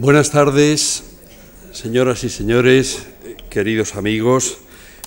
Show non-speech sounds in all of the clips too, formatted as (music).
Buenas tardes, señoras y señores, queridos amigos.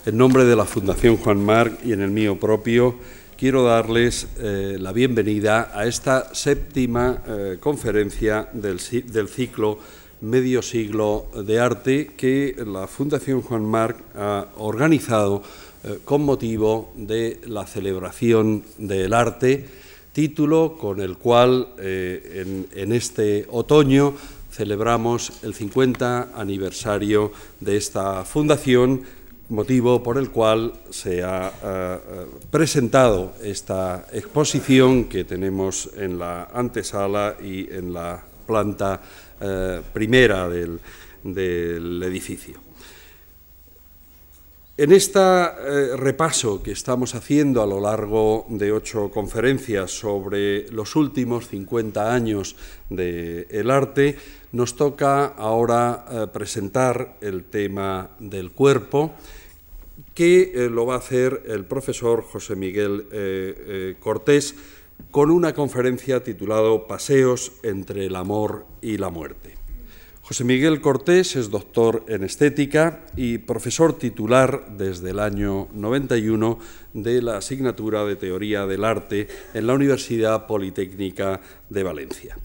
En nombre de la Fundación Juan Marc y en el mío propio, quiero darles eh, la bienvenida a esta séptima eh, conferencia del, ciclo Medio Siglo de Arte que la Fundación Juan Marc ha organizado eh, con motivo de la celebración del arte, título con el cual en este otoño celebramos el 50 aniversario de esta fundación, motivo por el cual se ha uh, presentado esta exposición que tenemos en la antesala y en la planta uh, primera del, del edificio. En este eh, repaso que estamos haciendo a lo largo de ocho conferencias sobre los últimos 50 años del de arte, nos toca ahora eh, presentar el tema del cuerpo, que eh, lo va a hacer el profesor José Miguel eh, Cortés con una conferencia titulada Paseos entre el amor y la muerte. José Miguel Cortés es doctor en estética y profesor titular desde el año 91 de la asignatura de Teoría del Arte en la Universidad Politécnica de Valencia.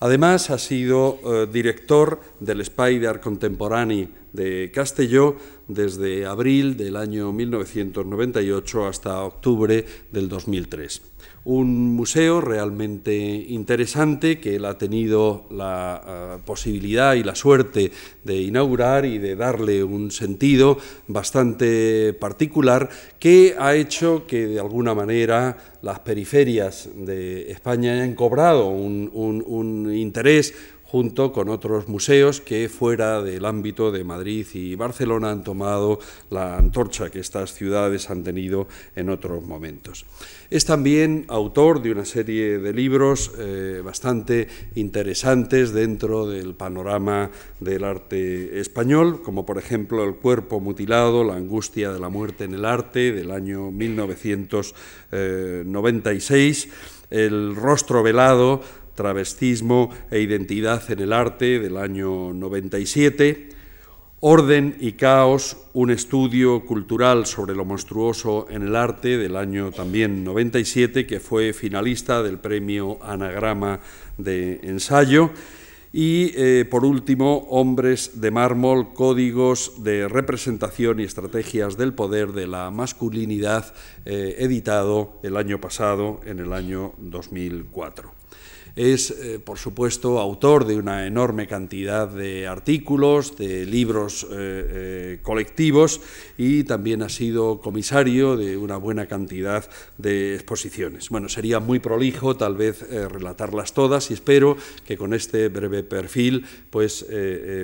Además, ha sido eh, director del Spider Contemporáneo de Castelló desde abril del año 1998 hasta octubre del 2003 un museo realmente interesante que él ha tenido la uh, posibilidad y la suerte de inaugurar y de darle un sentido bastante particular que ha hecho que de alguna manera las periferias de España hayan cobrado un interés junto con otros museos que fuera del ámbito de Madrid y Barcelona han tomado la antorcha que estas ciudades han tenido en otros momentos. Es también autor de una serie de libros eh, bastante interesantes dentro del panorama del arte español, como por ejemplo El cuerpo mutilado, la angustia de la muerte en el arte, del año 1996, El rostro velado, travestismo e identidad en el arte, del año 97, Orden y Caos, un estudio cultural sobre lo monstruoso en el arte del año también 97, que fue finalista del premio Anagrama de Ensayo. Y, eh, por último, Hombres de mármol, códigos de representación y estrategias del poder de la masculinidad, eh, editado el año pasado, en el año 2004. Es, eh, por supuesto, autor de una enorme cantidad de artículos, de libros eh, eh, colectivos y también ha sido comisario de una buena cantidad de exposiciones. Bueno, sería muy prolijo tal vez relatarlas todas y espero que con este breve perfil pues,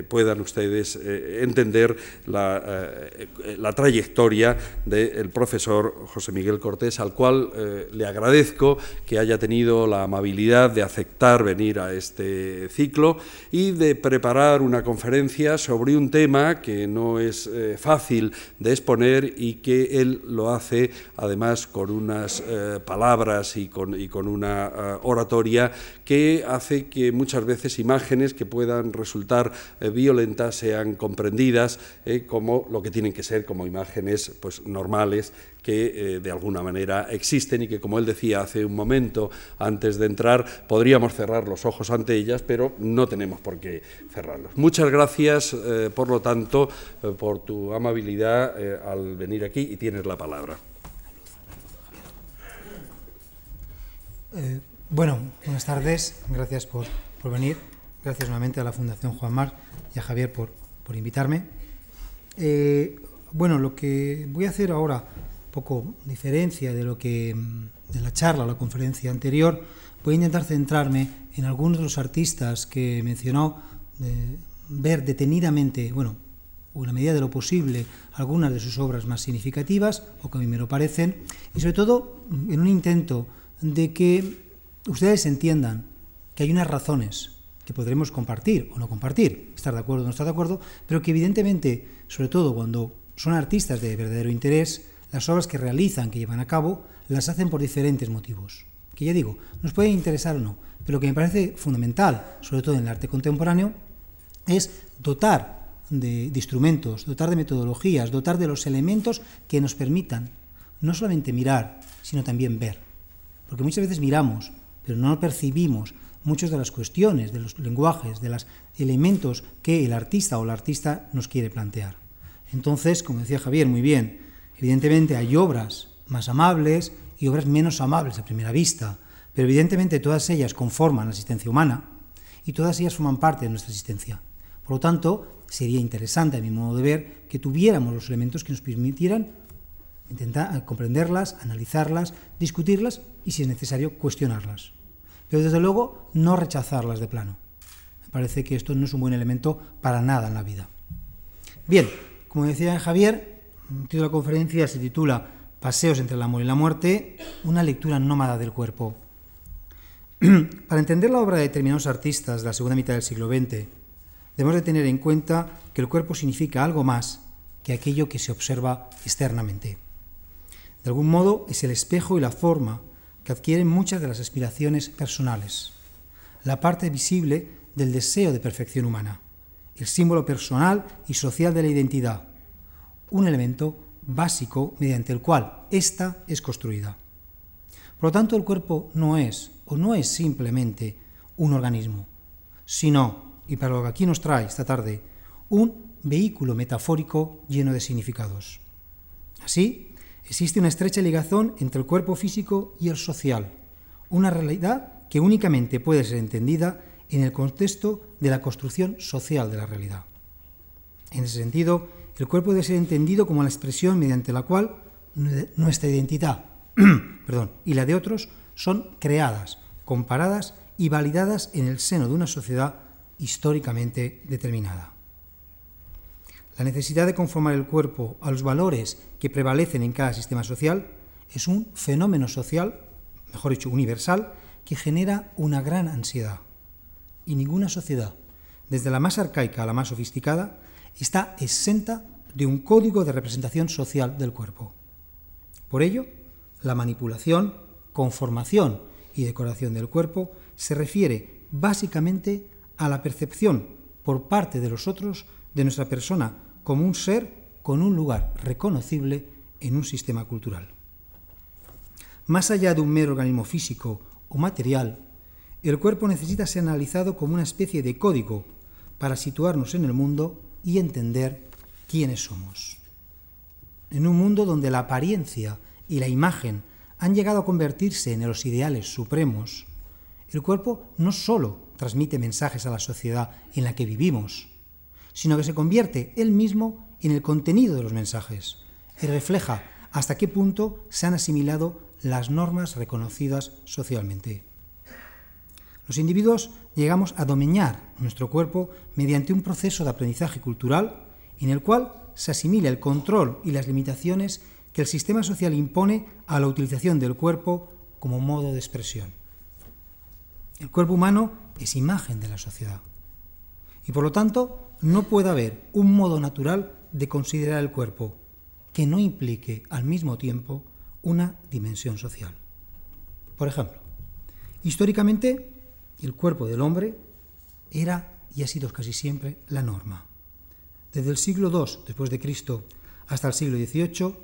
puedan ustedes entender la, trayectoria del profesor José Miguel Cortés, al cual le agradezco que haya tenido la amabilidad de aceptar venir a este ciclo y de preparar una conferencia sobre un tema que no es fácil de exponer y que él lo hace además con unas eh, palabras y con, y con una uh, oratoria que hace que muchas veces imágenes que puedan resultar eh, violentas sean comprendidas eh, como lo que tienen que ser como imágenes pues, normales que eh, de alguna manera existen y que, como él decía hace un momento antes de entrar, podríamos cerrar los ojos ante ellas, pero no tenemos por qué cerrarlos. Muchas gracias, eh, por lo tanto, eh, por tu amabilidad al venir aquí y tienes la palabra. Bueno, buenas tardes, gracias por, por, venir, gracias nuevamente a la Fundación Juan Mar y a Javier por, por invitarme. Bueno, lo que voy a hacer ahora poco diferencia de lo que de la charla o la conferencia anterior, voy a intentar centrarme en algunos de los artistas que de ver detenidamente, bueno, en la medida de lo posible, algunas de sus obras más significativas, o que a mí me lo parecen, y sobre todo en un intento de que ustedes entiendan que hay unas razones que podremos compartir o no compartir, estar de acuerdo o no estar de acuerdo, pero que evidentemente, sobre todo cuando son artistas de verdadero interés, las obras que realizan, que llevan a cabo, las hacen por diferentes motivos. Que ya digo, nos pueden interesar o no, pero que me parece fundamental, sobre todo en el arte contemporáneo, es dotar de, de, instrumentos, dotar de metodologías, dotar de los elementos que nos permitan no solamente mirar, sino también ver. Porque muchas veces miramos, pero no percibimos muchas de las cuestiones, de los lenguajes, de los elementos que el artista o la artista nos quiere plantear. Entonces, como decía Javier muy bien, evidentemente hay obras más amables y obras menos amables a primera vista, pero evidentemente todas ellas conforman la existencia humana y todas ellas forman parte de nuestra existencia. Por lo tanto, sería interesante, a mi modo de ver, que tuviéramos los elementos que nos permitieran intentar comprenderlas, analizarlas, discutirlas y, si es necesario, cuestionarlas. Pero desde luego, no rechazarlas de plano. Me parece que esto no es un buen elemento para nada en la vida. Bien, como decía Javier, el título de la conferencia se titula Paseos entre el amor y la muerte, una lectura nómada del cuerpo. (clears throat) Para entender la obra de determinados artistas de la segunda mitad del siglo XX, debemos de tener en cuenta que el cuerpo significa algo más que aquello que se observa externamente. De algún modo es el espejo y la forma que adquieren muchas de las aspiraciones personales, la parte visible del deseo de perfección humana, el símbolo personal y social de la identidad, un elemento básico mediante el cual ésta es construida. Por lo tanto, el cuerpo no es o no es simplemente un organismo, sino, y para lo que aquí nos trae esta tarde, un vehículo metafórico lleno de significados. Así, existe una estrecha ligación entre el cuerpo físico y el social, una realidad que únicamente puede ser entendida en el contexto de la construcción social de la realidad. En ese sentido, el cuerpo debe ser entendido como la expresión mediante la cual nuestra identidad (clears throat) perdón, y la de otros son creadas, comparadas y validadas en el seno de una sociedad históricamente determinada. La necesidad de conformar el cuerpo a los valores que prevalecen en cada sistema social es un fenómeno social, mejor dicho, universal, que genera una gran ansiedad. Y ninguna sociedad, desde la más arcaica a la más sofisticada, está exenta de un código de representación social del cuerpo. Por ello, la manipulación, conformación y decoración del cuerpo se refiere básicamente a la percepción por parte de los otros de nuestra persona como un ser con un lugar reconocible en un sistema cultural. Más allá de un mero organismo físico o material, el cuerpo necesita ser analizado como una especie de código para situarnos en el mundo y entender quiénes somos. En un mundo donde la apariencia y la imagen han llegado a convertirse en los ideales supremos, el cuerpo no sólo transmite mensajes a la sociedad en la que vivimos, sino que se convierte él mismo en el contenido de los mensajes y refleja hasta qué punto se han asimilado las normas reconocidas socialmente. Los individuos llegamos a dominar nuestro cuerpo mediante un proceso de aprendizaje cultural en el cual se asimila el control y las limitaciones que el sistema social impone a la utilización del cuerpo como modo de expresión. El cuerpo humano es imagen de la sociedad y por lo tanto no puede haber un modo natural de considerar el cuerpo que no implique al mismo tiempo una dimensión social. Por ejemplo, históricamente el cuerpo del hombre era y ha sido casi siempre la norma. Desde el siglo II después de Cristo hasta el siglo XVIII,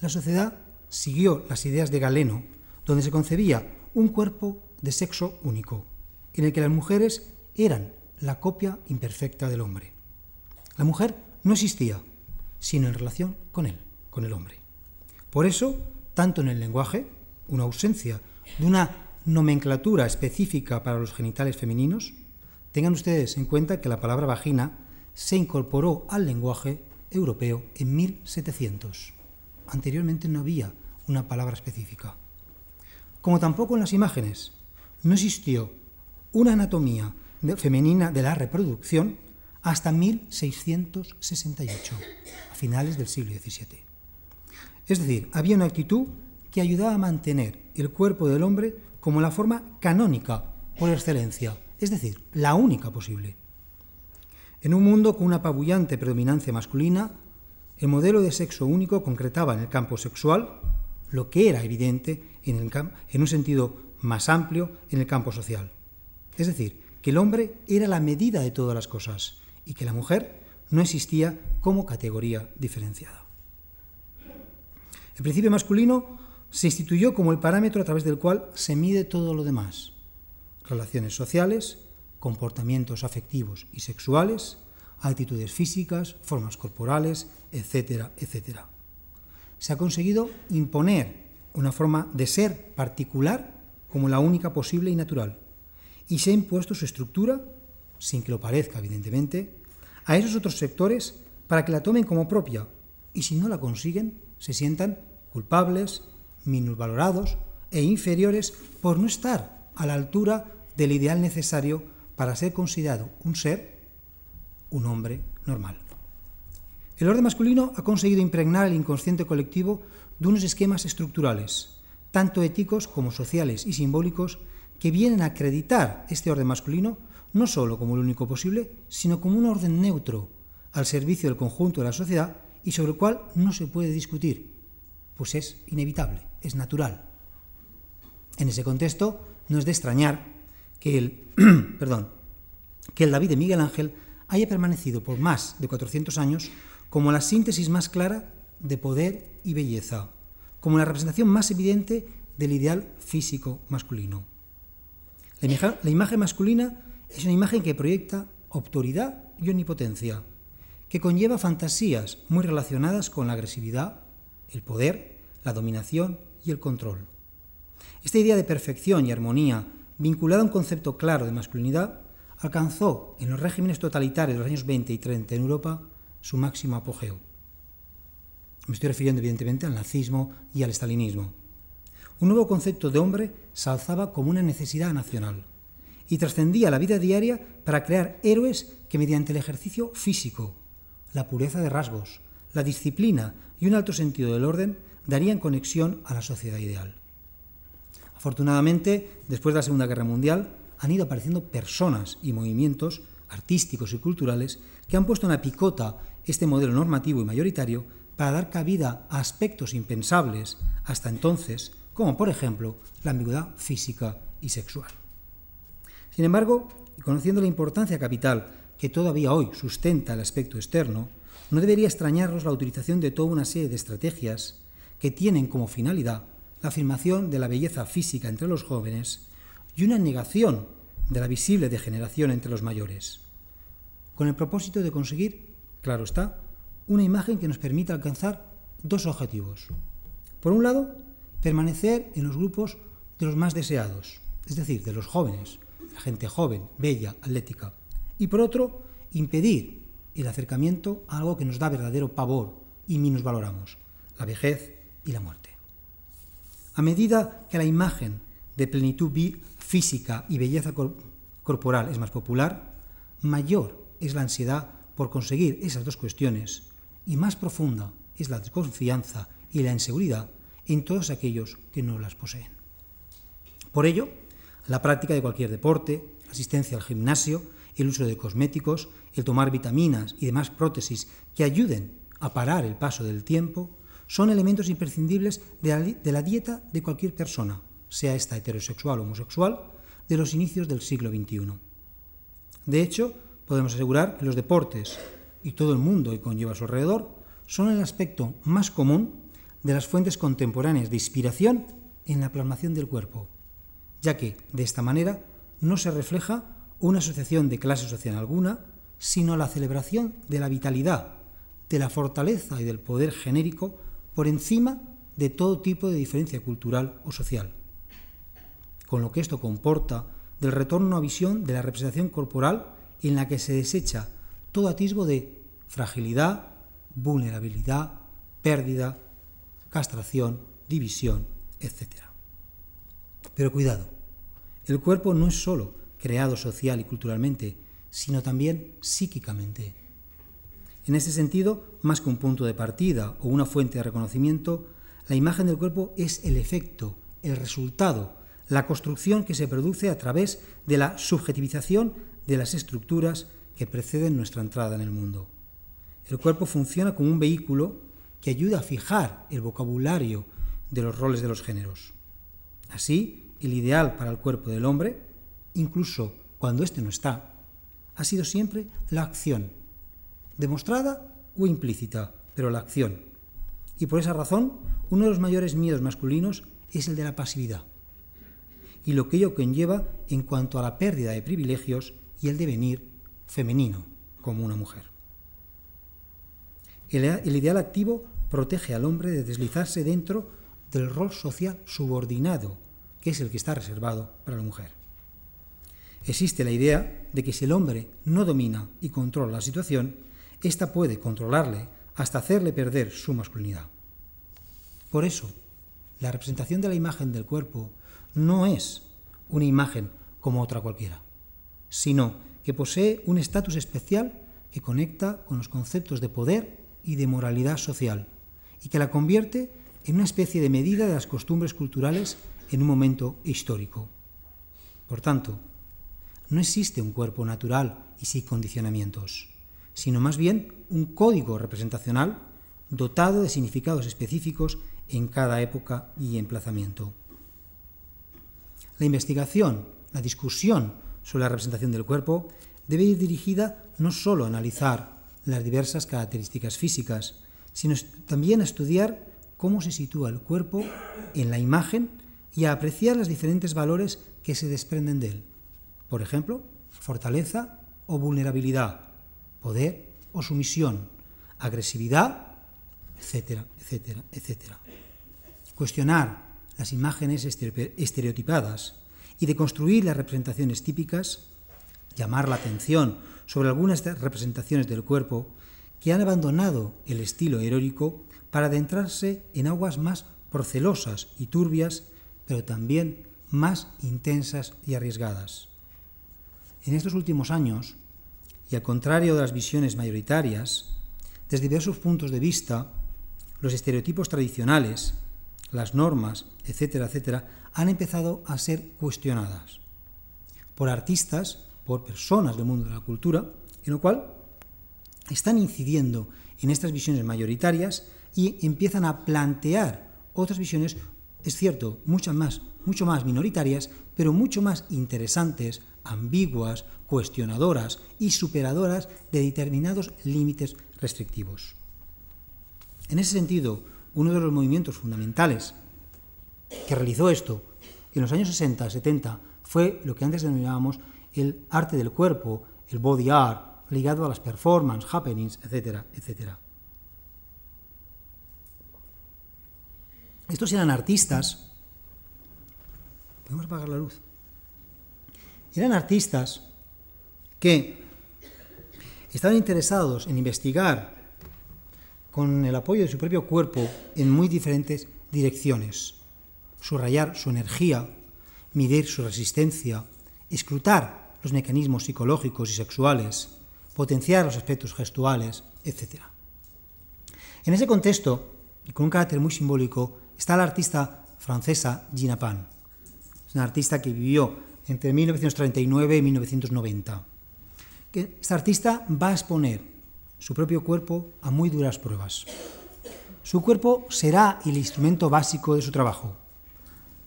la sociedad siguió las ideas de Galeno, donde se concebía un cuerpo de sexo único, en el que las mujeres eran la copia imperfecta del hombre. La mujer no existía, sino en relación con él, con el hombre. Por eso, tanto en el lenguaje, una ausencia de una nomenclatura específica para los genitales femeninos, tengan ustedes en cuenta que la palabra vagina se incorporó al lenguaje europeo en 1700. Anteriormente no había una palabra específica. Como tampoco en las imágenes no existió una anatomía femenina de la reproducción hasta 1668, a finales del siglo XVII. Es decir, había una actitud que ayudaba a mantener el cuerpo del hombre como la forma canónica por excelencia, es decir, la única posible. En un mundo con una apabullante predominancia masculina, el modelo de sexo único concretaba en el campo sexual lo que era evidente en, en un sentido más amplio en el campo social. Es decir, que el hombre era la medida de todas las cosas y que la mujer no existía como categoría diferenciada. El principio masculino se instituyó como el parámetro a través del cual se mide todo lo demás. Relaciones sociales, comportamientos afectivos y sexuales, actitudes físicas, formas corporales, etcétera, etcétera. Se ha conseguido imponer una forma de ser particular como la única posible y natural, y se ha impuesto su estructura, sin que lo parezca evidentemente, a esos otros sectores para que la tomen como propia, y si no la consiguen, se sientan culpables, minusvalorados e inferiores por no estar a la altura del ideal necesario para ser considerado un ser, un hombre normal. El orden masculino ha conseguido impregnar el inconsciente colectivo de unos esquemas estructurales, tanto éticos como sociales y simbólicos, que vienen a acreditar este orden masculino no solo como el único posible, sino como un orden neutro, al servicio del conjunto de la sociedad y sobre el cual no se puede discutir, pues es inevitable, es natural. En ese contexto, no es de extrañar que el, (clears throat) perdón, que el David de Miguel Ángel haya permanecido por más de 400 años como la síntesis más clara de poder y belleza, como la representación más evidente del ideal físico masculino. La imagen masculina es una imagen que proyecta autoridad y omnipotencia, que conlleva fantasías muy relacionadas con la agresividad, el poder, la dominación y el control. Esta idea de perfección y armonía, vinculada a un concepto claro de masculinidad, alcanzó en los regímenes totalitarios de los años 20 y 30 en Europa su máximo apogeo. Me estoy refiriendo evidentemente al nazismo y al estalinismo. Un nuevo concepto de hombre se alzaba como una necesidad nacional y trascendía la vida diaria para crear héroes que mediante el ejercicio físico, la pureza de rasgos, la disciplina y un alto sentido del orden darían conexión a la sociedad ideal. Afortunadamente, después de la Segunda Guerra Mundial, han ido apareciendo personas y movimientos artísticos y culturales que han puesto en la picota este modelo normativo y mayoritario para dar cabida a aspectos impensables hasta entonces, como por ejemplo la ambigüedad física y sexual. Sin embargo, y conociendo la importancia capital que todavía hoy sustenta el aspecto externo, no debería extrañarnos la utilización de toda una serie de estrategias que tienen como finalidad la afirmación de la belleza física entre los jóvenes y una negación de la visible degeneración entre los mayores, con el propósito de conseguir, claro está, una imagen que nos permita alcanzar dos objetivos. Por un lado, permanecer en los grupos de los más deseados, es decir, de los jóvenes, la gente joven, bella, atlética. Y por otro, impedir el acercamiento a algo que nos da verdadero pavor y valoramos, la vejez y la muerte. A medida que la imagen de plenitud física y belleza corporal es más popular, mayor es la ansiedad por conseguir esas dos cuestiones y más profunda es la desconfianza y la inseguridad en todos aquellos que no las poseen. Por ello, la práctica de cualquier deporte, asistencia al gimnasio, el uso de cosméticos, el tomar vitaminas y demás prótesis que ayuden a parar el paso del tiempo, son elementos imprescindibles de la, dieta de cualquier persona, sea esta heterosexual o homosexual, de los inicios del siglo XXI. De hecho, podemos asegurar que los deportes y todo el mundo que conlleva a su alrededor son el aspecto más común de las fuentes contemporáneas de inspiración en la plasmación del cuerpo ya que de esta manera no se refleja una asociación de clase social alguna, sino la celebración de la vitalidad, de la fortaleza y del poder genérico por encima de todo tipo de diferencia cultural o social. Con lo que esto comporta del retorno a visión de la representación corporal en la que se desecha todo atisbo de fragilidad, vulnerabilidad, pérdida, castración, división, etc. Pero cuidado, el cuerpo no es solo creado social y culturalmente, sino también psíquicamente. En este sentido, más que un punto de partida o una fuente de reconocimiento, la imagen del cuerpo es el efecto, el resultado, la construcción que se produce a través de la subjetivización de las estructuras que preceden nuestra entrada en el mundo. El cuerpo funciona como un vehículo que ayuda a fijar el vocabulario de los roles de los géneros. Así, el ideal para el cuerpo del hombre, incluso cuando éste no está, ha sido siempre la acción, demostrada o implícita, pero la acción. Y por esa razón, uno de los mayores miedos masculinos es el de la pasividad y lo que ello conlleva en cuanto a la pérdida de privilegios y el devenir femenino como una mujer. El, el ideal activo protege al hombre de deslizarse dentro del rol social subordinado, que es el que está reservado para la mujer. Existe la idea de que si el hombre no domina y controla la situación, ésta puede controlarle hasta hacerle perder su masculinidad. Por eso, la representación de la imagen del cuerpo no es una imagen como otra cualquiera, sino que posee un estatus especial que conecta con los conceptos de poder y de moralidad social y que la convierte en una especie de medida de las costumbres culturales en un momento histórico. Por tanto, no existe un cuerpo natural y sin condicionamientos, sino más bien un código representacional dotado de significados específicos en cada época y emplazamiento. La investigación, la discusión sobre la representación del cuerpo debe ir dirigida no solo a analizar las diversas características físicas, sino también a estudiar cómo se sitúa el cuerpo en la imagen y a apreciar los diferentes valores que se desprenden de él. Por ejemplo, fortaleza o vulnerabilidad, poder o sumisión, agresividad, etcétera, etcétera, etcétera. Cuestionar las imágenes estereotipadas y de construir las representaciones típicas, llamar la atención sobre algunas representaciones del cuerpo que han abandonado el estilo heroico para adentrarse en aguas más procelosas y turbias, pero también más intensas y arriesgadas. En estos últimos años, y al contrario de las visiones mayoritarias, desde diversos puntos de vista, los estereotipos tradicionales las normas, etcétera, etcétera, han empezado a ser cuestionadas por artistas, por personas del mundo de la cultura, en lo cual están incidiendo en estas visiones mayoritarias y empiezan a plantear otras visiones, es cierto, muchas más, mucho más minoritarias, pero mucho más interesantes, ambiguas, cuestionadoras y superadoras de determinados límites restrictivos. En ese sentido, uno de los movimientos fundamentales que realizó esto en los años 60, 70, fue lo que antes denominábamos el arte del cuerpo, el body art, ligado a las performances, happenings, etcétera, etcétera. Estos eran artistas. ¿Podemos apagar la luz? Eran artistas que estaban interesados en investigar con el apoyo de su propio cuerpo en muy diferentes direcciones. Subrayar su energía, medir su resistencia, escrutar los mecanismos psicológicos y sexuales, potenciar los aspectos gestuales, etc. En ese contexto, y con un carácter muy simbólico, está la artista francesa Gina Pan. Es una artista que vivió entre 1939 y 1990. Esta artista va a exponer su propio cuerpo a muy duras pruebas. Su cuerpo será el instrumento básico de su trabajo.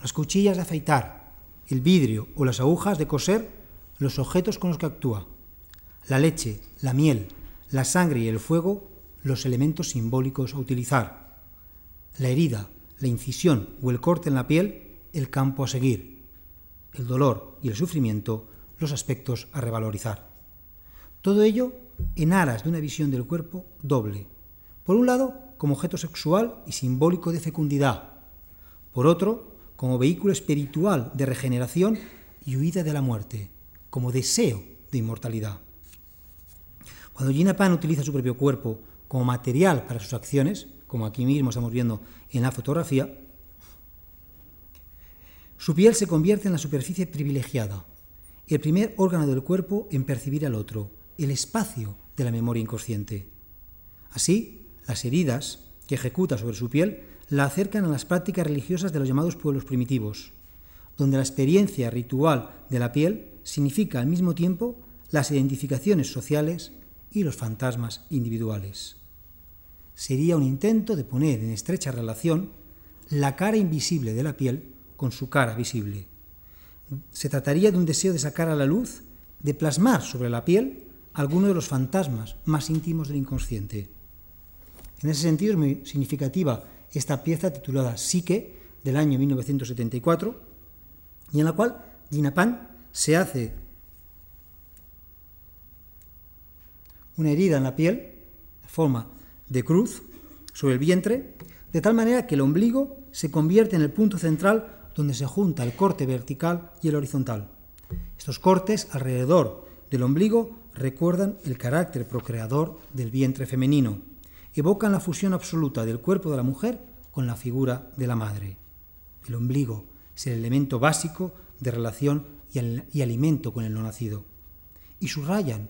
Las cuchillas de afeitar, el vidrio o las agujas de coser los objetos con los que actúa. La leche, la miel, la sangre y el fuego los elementos simbólicos a utilizar. La herida, la incisión o el corte en la piel, el campo a seguir. El dolor y el sufrimiento, los aspectos a revalorizar. Todo ello en aras de una visión del cuerpo doble. Por un lado, como objeto sexual y simbólico de fecundidad. Por otro, como vehículo espiritual de regeneración y huida de la muerte, como deseo de inmortalidad. Cuando Gina Pan utiliza su propio cuerpo como material para sus acciones, como aquí mismo estamos viendo en la fotografía, su piel se convierte en la superficie privilegiada, el primer órgano del cuerpo en percibir al otro, el espacio de la memoria inconsciente. Así, las heridas que ejecuta sobre su piel la acercan a las prácticas religiosas de los llamados pueblos primitivos, donde la experiencia ritual de la piel significa al mismo tiempo las identificaciones sociales y los fantasmas individuales. Sería un intento de poner en estrecha relación la cara invisible de la piel con su cara visible. Se trataría de un deseo de sacar a la luz, de plasmar sobre la piel alguno de los fantasmas más íntimos del inconsciente. En ese sentido es muy significativa esta pieza titulada Psique del año 1974 y en la cual Ginapan se hace una herida en la piel en forma de cruz sobre el vientre, de tal manera que el ombligo se convierte en el punto central donde se junta el corte vertical y el horizontal. Estos cortes alrededor del ombligo recuerdan el carácter procreador del vientre femenino, evocan la fusión absoluta del cuerpo de la mujer con la figura de la madre. El ombligo es el elemento básico de relación y, alimento con el no nacido, y subrayan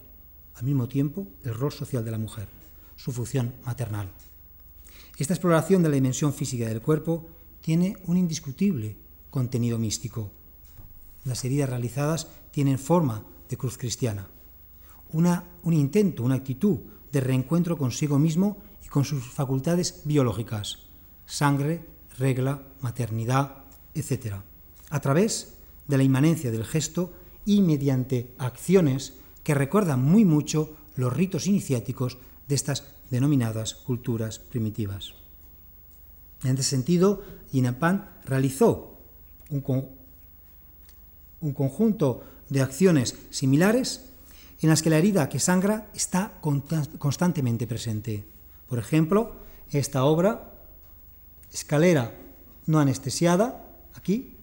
al mismo tiempo el rol social de la mujer, su función maternal. Esta exploración de la dimensión física del cuerpo tiene un indiscutible contenido místico. Las heridas realizadas tienen forma de cruz cristiana, una, un intento, una actitud de reencuentro consigo mismo y con sus facultades biológicas, sangre, regla, maternidad, etc., a través de la inmanencia del gesto y mediante acciones que recuerdan muy mucho los ritos iniciáticos de estas denominadas culturas primitivas. En este sentido, Yinapan realizó un, un conjunto de acciones similares en las que la herida que sangra está constantemente presente. Por ejemplo, esta obra, Escalera no anestesiada, aquí,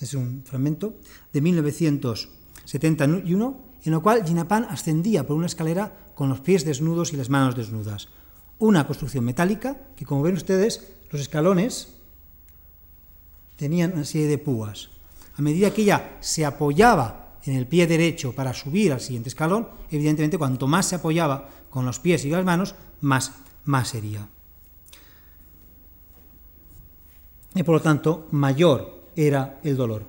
es un fragmento, de 1971, en lo cual Ginapan ascendía por una escalera con los pies desnudos y las manos desnudas. Una construcción metálica que, como ven ustedes, los escalones tenían una serie de púas. A medida que ella se apoyaba en el pie derecho para subir al siguiente escalón, evidentemente cuanto más se apoyaba con los pies y las manos, más, más sería. Y por lo tanto, mayor era el dolor.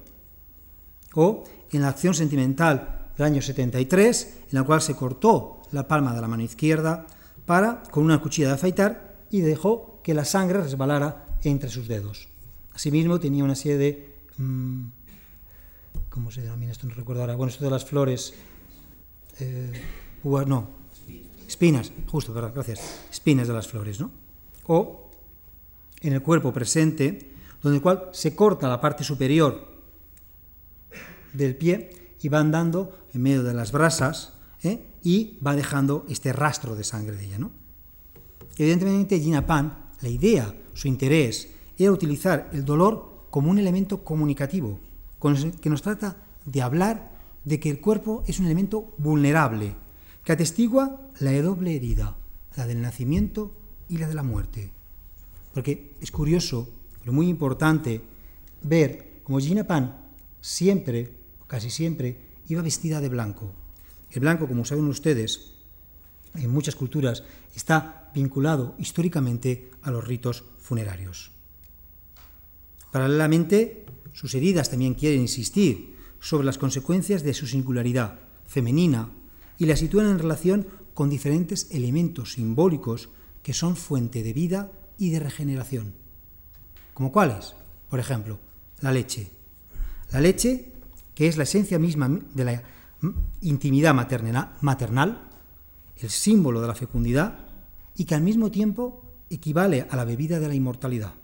O en la acción sentimental del año 73, en la cual se cortó la palma de la mano izquierda para, con una cuchilla de afeitar y dejó que la sangre resbalara entre sus dedos. Asimismo, tenía una serie de... Mm, ¿Cómo se denomina esto? No recuerdo ahora. Bueno, esto de las flores... Eh, no, espinas, justo, verdad, gracias. Espinas de las flores, ¿no? O en el cuerpo presente, donde el cual se corta la parte superior del pie y va andando en medio de las brasas ¿eh? y va dejando este rastro de sangre de ella. ¿no? Evidentemente, Gina Pan, la idea, su interés, era utilizar el dolor como un elemento comunicativo, que nos trata de hablar de que el cuerpo es un elemento vulnerable, que atestigua la doble herida, la del nacimiento y la de la muerte. Porque es curioso, pero muy importante, ver cómo Gina Pan siempre, casi siempre, iba vestida de blanco. El blanco, como saben ustedes, en muchas culturas está vinculado históricamente a los ritos funerarios. Paralelamente, sus heridas también quieren insistir sobre las consecuencias de su singularidad femenina y la sitúan en relación con diferentes elementos simbólicos que son fuente de vida y de regeneración. ¿Como cuáles? Por ejemplo, la leche. La leche, que es la esencia misma de la intimidad maternal, el símbolo de la fecundidad, y que al mismo tiempo equivale a la bebida de la inmortalidad.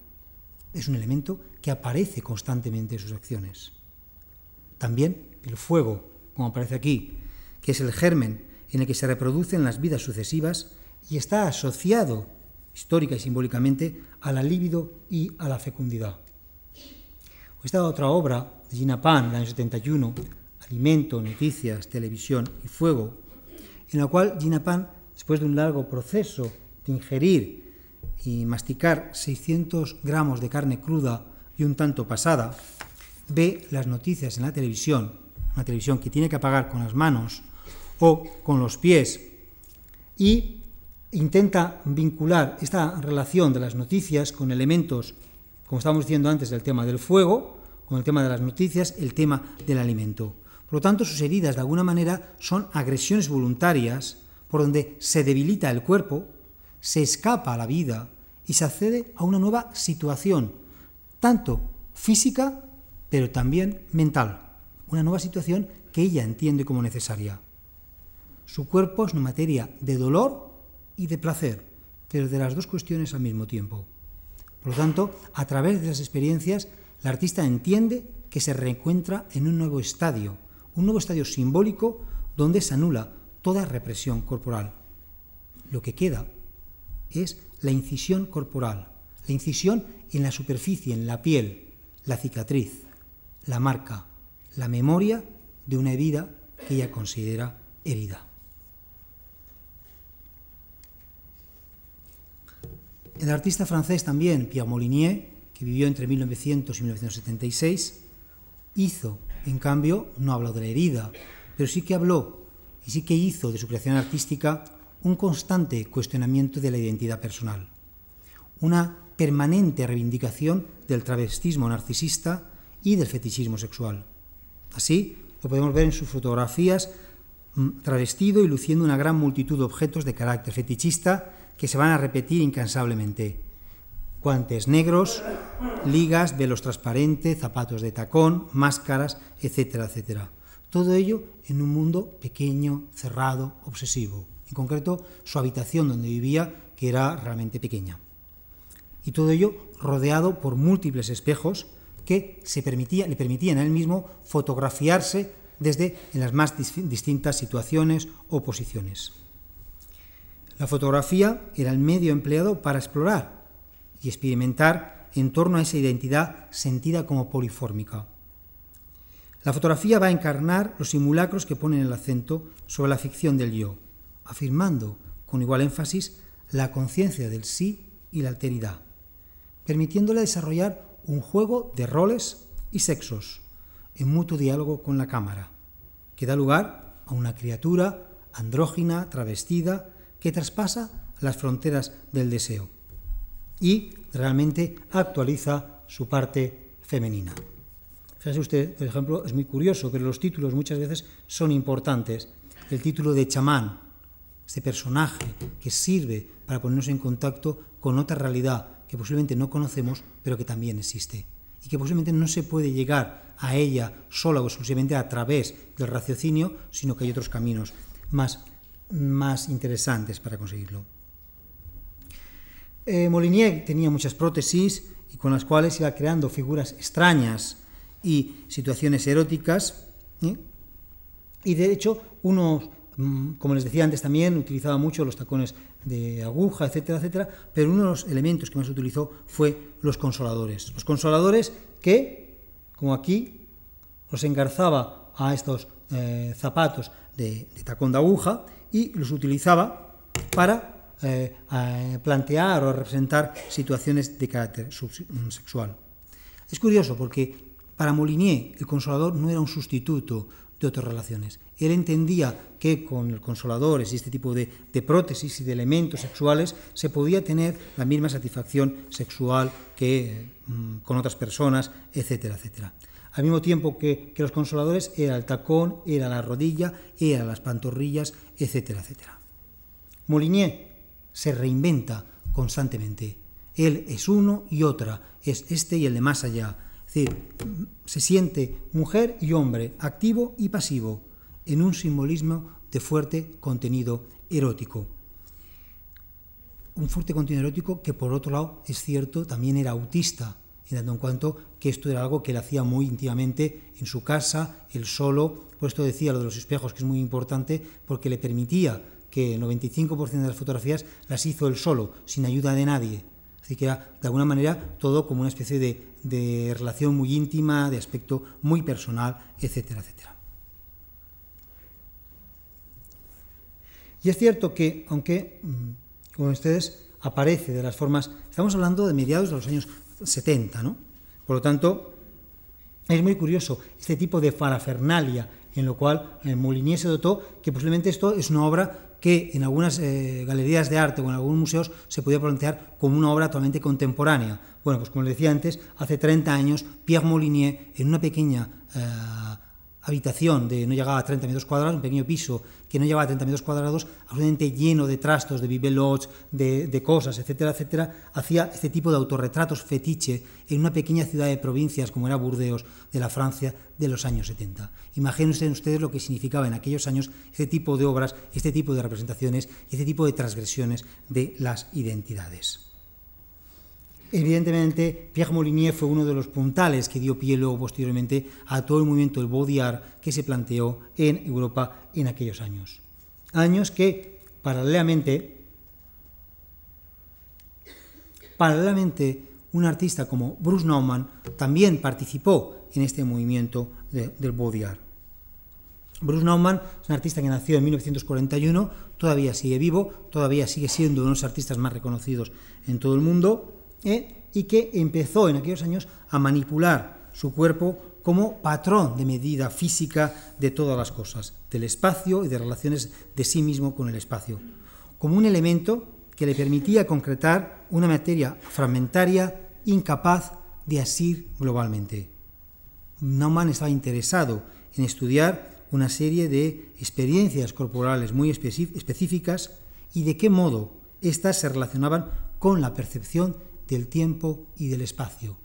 Es un elemento que aparece constantemente en sus acciones. También el fuego, como aparece aquí, que es el germen en el que se reproducen las vidas sucesivas y está asociado histórica y simbólicamente a la libido y a la fecundidad. Esta otra obra de Gina Pan, del año 71, Alimento, Noticias, Televisión y Fuego, en la cual Gina Pan, después de un largo proceso de ingerir y masticar 600 gramos de carne cruda y un tanto pasada, ve las noticias en la televisión, una televisión que tiene que apagar con las manos o con los pies, y intenta vincular esta relación de las noticias con elementos, como estábamos diciendo antes, del tema del fuego, con el tema de las noticias, el tema del alimento. Por lo tanto, sus heridas, de alguna manera, son agresiones voluntarias por donde se debilita el cuerpo, se escapa a la vida y se accede a una nueva situación, tanto física, pero también mental. Una nueva situación que ella entiende como necesaria. Su cuerpo es una materia de dolor y de placer, pero de las dos cuestiones al mismo tiempo. Por lo tanto, a través de las experiencias, el artista entiende que se reencuentra en un nuevo estadio, un nuevo estadio simbólico donde se anula toda represión corporal. Lo que queda es la incisión corporal, la incisión en la superficie, en la piel, la cicatriz, la marca, la memoria de una herida que ella considera herida. El artista francés también, Pierre Molinier, que vivió entre 1900 y 1976, hizo, en cambio, no habló de la herida, pero sí que habló y sí que hizo de su creación artística un constante cuestionamiento de la identidad personal, una permanente reivindicación del travestismo narcisista y del fetichismo sexual. Así, lo podemos ver en sus fotografías mm, travestido y luciendo una gran multitud de objetos de carácter fetichista que se van a repetir incansablemente. Guantes negros, ligas, velos transparentes, zapatos de tacón, máscaras, etcétera, etcétera. Todo ello en un mundo pequeño, cerrado, obsesivo. En concreto, su habitación donde vivía, que era realmente pequeña. Y todo ello rodeado por múltiples espejos que se permitía, le permitían a él mismo fotografiarse desde en las más distintas situaciones o posiciones. La fotografía era el medio empleado para explorar y experimentar en torno a esa identidad sentida como polifórmica. La fotografía va a encarnar los simulacros que ponen el acento sobre la ficción del yo, afirmando con igual énfasis la conciencia del sí y la alteridad, permitiéndole desarrollar un juego de roles y sexos en mutuo diálogo con la cámara, que da lugar a una criatura andrógina, travestida, que traspasa las fronteras del deseo y realmente actualiza su parte femenina. Fíjese usted, por ejemplo, es muy curioso, pero los títulos muchas veces son importantes. El título de chamán, este personaje que sirve para ponernos en contacto con otra realidad que posiblemente no conocemos, pero que también existe. Y que posiblemente no se puede llegar a ella sola o exclusivamente a través del raciocinio, sino que hay otros caminos más, más interesantes para conseguirlo. Eh, Molinier tenía muchas prótesis y con las cuales iba creando figuras extrañas y situaciones eróticas. ¿eh? Y de hecho, unos como les decía antes también, utilizaba mucho los tacones de aguja, etcétera, etcétera, pero uno de los elementos que más utilizó fue los consoladores. Los consoladores que, como aquí, los engarzaba a estos eh, zapatos de, tacón de aguja y los utilizaba para eh, plantear o representar situaciones de carácter mm, sexual. Es curioso porque para Molinier el consolador no era un sustituto de otras relaciones. Él entendía que con el consolador y este tipo de, prótesis y de elementos sexuales se podía tener la misma satisfacción sexual que mm, con otras personas, etcétera, etcétera. Al mismo tiempo que, que, los consoladores era el tacón, era la rodilla, era las pantorrillas, etcétera, etcétera. Molinier se reinventa constantemente. Él es uno y otra, es este y el de más allá es decir, se siente mujer y hombre, activo y pasivo, en un simbolismo de fuerte contenido erótico. Un fuerte contenido erótico que, por otro lado, es cierto, también era autista, en tanto en cuanto que esto era algo que él hacía muy íntimamente en su casa, él solo. Por esto decía lo de los espejos, que es muy importante, porque le permitía que el 95% de las fotografías las hizo él solo, sin ayuda de nadie. Así que era, de alguna manera, todo como una especie de relación muy íntima, de aspecto muy personal, etcétera, etcétera. Y es cierto que, aunque, mm, como ustedes, aparece de las formas, estamos hablando de mediados de los años 70, ¿no? Por lo tanto, es muy curioso este tipo de farafernalia en lo cual el se dotó, que posiblemente esto es una obra que en algunas eh, galerías de arte o en algunos museos se podía plantear como una obra totalmente contemporánea. Bueno, pues como les decía antes, hace 30 años Pierre Molinier, en una pequeña eh, habitación de no llegaba a 30 metros cuadrados, un pequeño piso que no llegaba a 30 metros cuadrados, absolutamente lleno de trastos, de bibelots, de, de cosas, etcétera, etcétera, hacía este tipo de autorretratos fetiche en una pequeña ciudad de provincias como era Burdeos, de la Francia, de los años 70. Imagínense ustedes lo que significaba en aquellos años este tipo de obras, este tipo de representaciones, este tipo de transgresiones de las identidades. Evidentemente, Pierre Molinier fue uno de los puntales que dio pie luego posteriormente a todo el movimiento del body art que se planteó en Europa en aquellos años. Años que, paralelamente, paralelamente un artista como Bruce Nauman también participó en este movimiento de, del body art. Bruce Nauman es un artista que nació en 1941, todavía sigue vivo, todavía sigue siendo uno de los artistas más reconocidos en todo el mundo ¿eh? y que empezó en aquellos años a manipular su cuerpo como patrón de medida física de todas las cosas, del espacio y de relaciones de sí mismo con el espacio, como un elemento que le permitía concretar una materia fragmentaria incapaz de asir globalmente. Naumann estaba interesado en estudiar una serie de experiencias corporales muy específicas y de qué modo éstas se relacionaban con la percepción del tiempo y del espacio.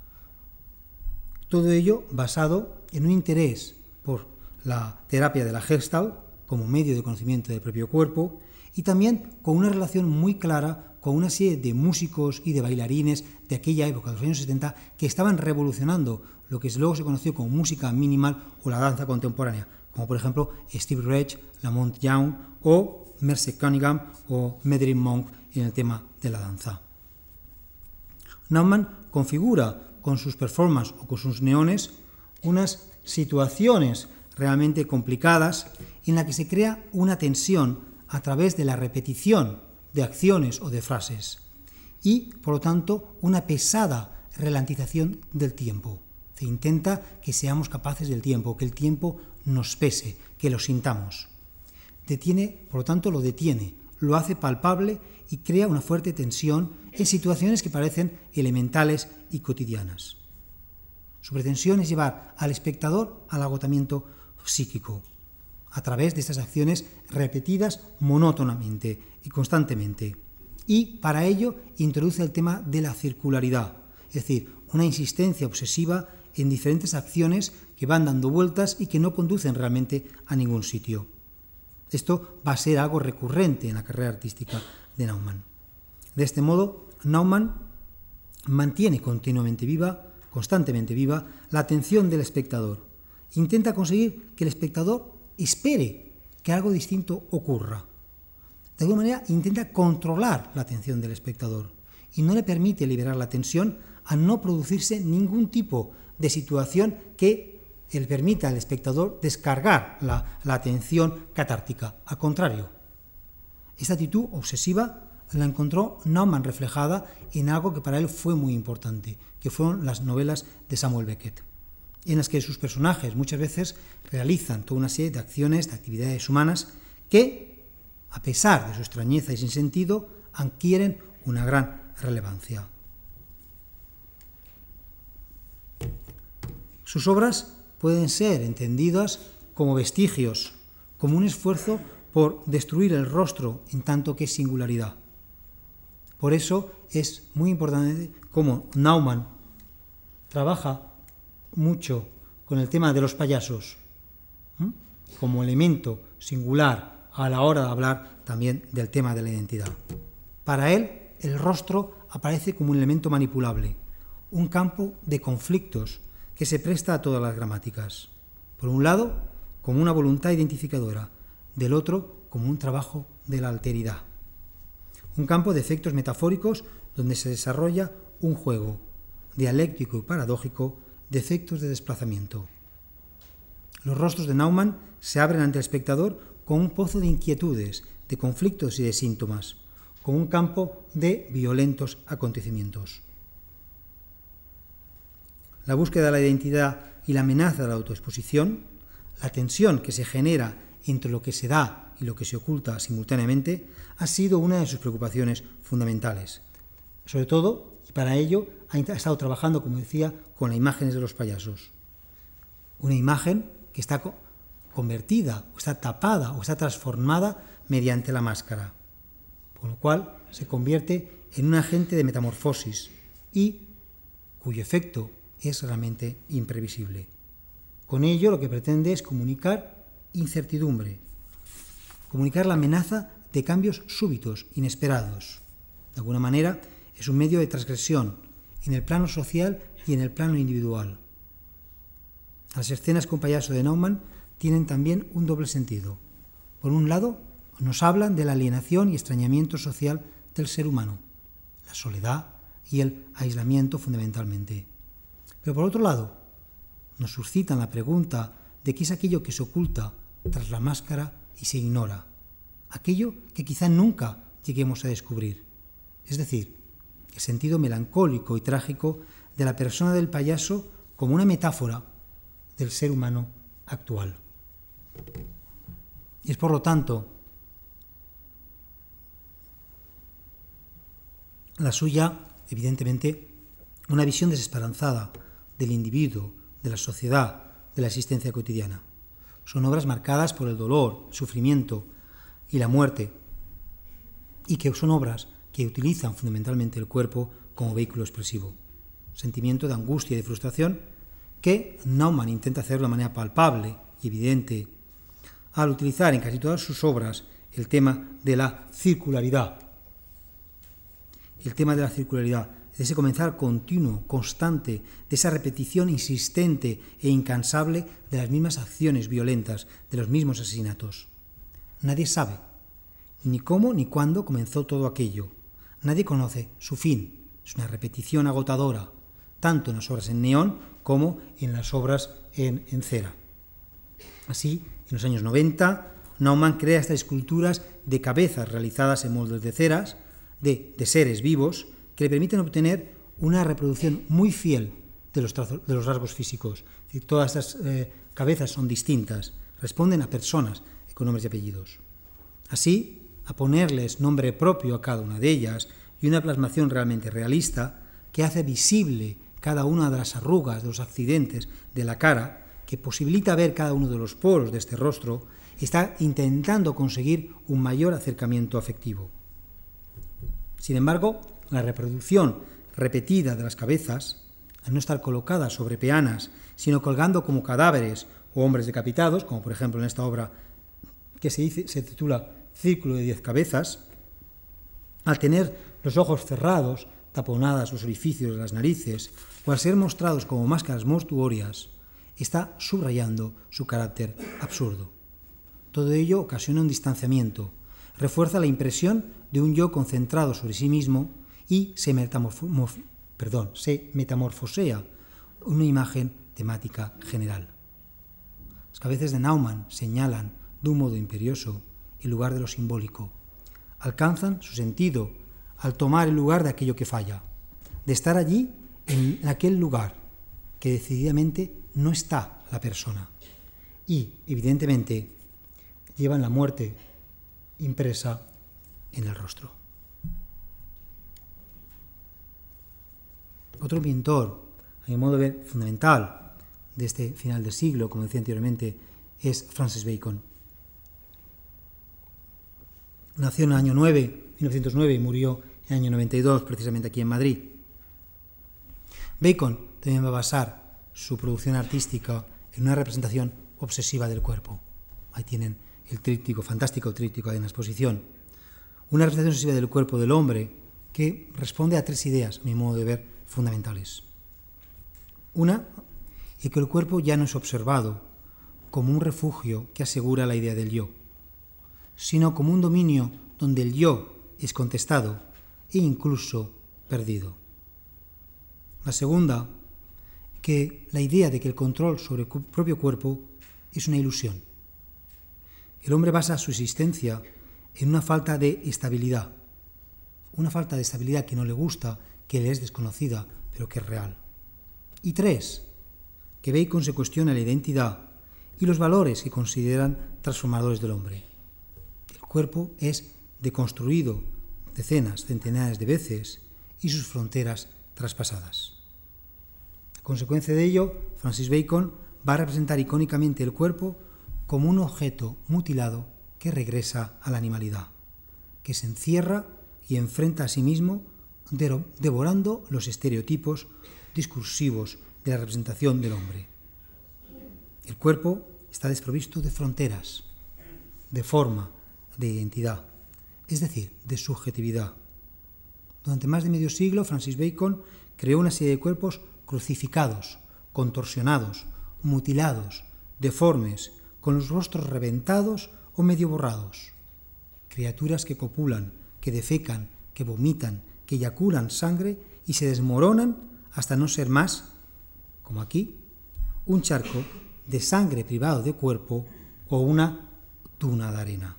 Todo ello basado en un interés por la terapia de la Gestalt como medio de conocimiento del propio cuerpo y también con una relación muy clara con una serie de músicos y de bailarines de aquella época, de los años 70, que estaban revolucionando lo que luego se conoció como música minimal o la danza contemporánea, como por ejemplo Steve Reich, Lamont Young o Merce Cunningham o Medrin Monk en el tema de la danza. Naumann configura con sus performances o con sus neones unas situaciones realmente complicadas en la que se crea una tensión a través de la repetición de acciones o de frases y, por lo tanto, una pesada relantización del tiempo. Se intenta que seamos capaces del tiempo, que el tiempo nos pese, que lo sintamos. Detiene, por lo tanto, lo detiene, lo hace palpable y crea una fuerte tensión en situaciones que parecen elementales y cotidianas. Su pretensión es llevar al espectador al agotamiento psíquico a través de estas acciones repetidas monótonamente y constantemente. Y para ello introduce el tema de la circularidad, es decir, una insistencia obsesiva en diferentes acciones que van dando vueltas y que no conducen realmente a ningún sitio. Esto va a ser algo recurrente en la carrera artística de Naumann. De este modo, Naumann mantiene continuamente viva, constantemente viva, la atención del espectador. Intenta conseguir que el espectador espere que algo distinto ocurra. De alguna manera intenta controlar la atención del espectador y no le permite liberar la tensión a no producirse ningún tipo de situación que le permita al espectador descargar la, la atención catártica. Al contrario, esta actitud obsesiva la encontró Naumann reflejada en algo que para él fue muy importante, que fueron las novelas de Samuel Beckett, en las que sus personajes muchas veces realizan toda una serie de acciones, de actividades humanas, que, a pesar de su extrañeza y sin sentido, adquieren una gran relevancia. Sus obras pueden ser entendidas como vestigios, como un esfuerzo por destruir el rostro en tanto que singularidad. Por eso es muy importante cómo Naumann trabaja mucho con el tema de los payasos, como elemento singular a la hora de hablar también del tema de la identidad. Para él, el rostro aparece como un elemento manipulable, un campo de conflictos que se presta a todas las gramáticas. Por un lado, como una voluntad identificadora, del otro, como un trabajo de la alteridad un campo de efectos metafóricos donde se desarrolla un juego dialéctico y paradójico de efectos de desplazamiento. Los rostros de Naumann se abren ante el espectador con un pozo de inquietudes, de conflictos y de síntomas, con un campo de violentos acontecimientos. La búsqueda de la identidad y la amenaza de la autoexposición, la tensión que se genera entre lo que se da y lo que se oculta simultáneamente, ha sido una de sus preocupaciones fundamentales. Sobre todo, y para ello, ha estado trabajando, como decía, con las imágenes de los payasos. Una imagen que está convertida, o está tapada, o está transformada mediante la máscara, con lo cual se convierte en un agente de metamorfosis y cuyo efecto es realmente imprevisible. Con ello lo que pretende es comunicar incertidumbre, comunicar la amenaza de cambios súbitos, inesperados. De alguna manera, es un medio de transgresión en el plano social y en el plano individual. Las escenas con payaso de Naumann tienen también un doble sentido. Por un lado, nos hablan de la alienación y extrañamiento social del ser humano, la soledad y el aislamiento fundamentalmente. Pero por otro lado, nos suscitan la pregunta de qué es aquello que se oculta tras la máscara y se ignora, aquello que quizá nunca lleguemos a descubrir, es decir, el sentido melancólico y trágico de la persona del payaso como una metáfora del ser humano actual. Y es por lo tanto la suya, evidentemente, una visión desesperanzada del individuo, de la sociedad, de la existencia cotidiana. Son obras marcadas por el dolor, el sufrimiento y la muerte, y que son obras que utilizan fundamentalmente el cuerpo como vehículo expresivo. Sentimiento de angustia y de frustración que Naumann intenta hacer de manera palpable y evidente al utilizar en casi todas sus obras el tema de la circularidad. El tema de la circularidad, de ese comenzar continuo, constante, de esa repetición insistente e incansable de las mismas acciones violentas, de los mismos asesinatos. Nadie sabe ni cómo ni cuándo comenzó todo aquello. Nadie conoce su fin. Es una repetición agotadora, tanto en las obras en neón como en las obras en, cera. Así, en los años 90, Naumann crea estas esculturas de cabezas realizadas en moldes de ceras, de, de seres vivos, que le permiten obtener una reproducción muy fiel de los, rasgos físicos. Todas estas eh, cabezas son distintas, responden a personas con nombres y apellidos. Así, a ponerles nombre propio a cada una de ellas y una plasmación realmente realista que hace visible cada una de las arrugas, de los accidentes de la cara, que posibilita ver cada uno de los poros de este rostro, está intentando conseguir un mayor acercamiento afectivo. Sin embargo, la reproducción repetida de las cabezas, al no estar colocadas sobre peanas, sino colgando como cadáveres o hombres decapitados, como por ejemplo en esta obra que se, dice, se titula Círculo de diez cabezas, al tener los ojos cerrados, taponadas los orificios de las narices, o al ser mostrados como máscaras monstruorias, está subrayando su carácter absurdo. Todo ello ocasiona un distanciamiento, refuerza la impresión de un yo concentrado sobre sí mismo y se, metamorfosea una imagen temática general. Las cabezas de Naumann señalan de un modo imperioso el lugar de lo simbólico. Alcanzan su sentido al tomar el lugar de aquello que falla, de estar allí en aquel lugar que decididamente no está la persona. Y, evidentemente, llevan la muerte impresa en el rostro. Otro pintor, a mi modo de ver, fundamental de este final del siglo, como decía anteriormente, es Francis Bacon. Nació en el año 9, 1909 y murió en el año 92, precisamente aquí en Madrid. Bacon también va a basar su producción artística en una representación obsesiva del cuerpo. Ahí tienen el tríptico, fantástico tríptico en la exposición. Una representación obsesiva del cuerpo del hombre que responde a tres ideas, a mi modo de ver, fundamentales. Una, es que el cuerpo ya no es observado como un refugio que asegura la idea del yo, sino como un dominio donde el yo es contestado e incluso perdido. La segunda, que la idea de que el control sobre el propio cuerpo es una ilusión. El hombre basa su existencia en una falta de estabilidad, una falta de estabilidad que no le gusta, que le es desconocida, pero que es real. Y tres, que Bacon se cuestiona la identidad y los valores que consideran transformadores del hombre. El cuerpo es deconstruido decenas, centenares de veces y sus fronteras traspasadas. A consecuencia de ello, Francis Bacon va a representar icónicamente el cuerpo como un objeto mutilado que regresa a la animalidad, que se encierra y enfrenta a sí mismo devorando los estereotipos discursivos de la representación del hombre. El cuerpo está desprovisto de fronteras, de forma, de identidad, es decir, de subjetividad. Durante más de medio siglo, Francis Bacon creó una serie de cuerpos crucificados, contorsionados, mutilados, deformes, con los rostros reventados o medio borrados. Criaturas que copulan, que defecan, que vomitan, que eyaculan sangre y se desmoronan hasta no ser más, como aquí, un charco de sangre privado de cuerpo o una tuna de arena.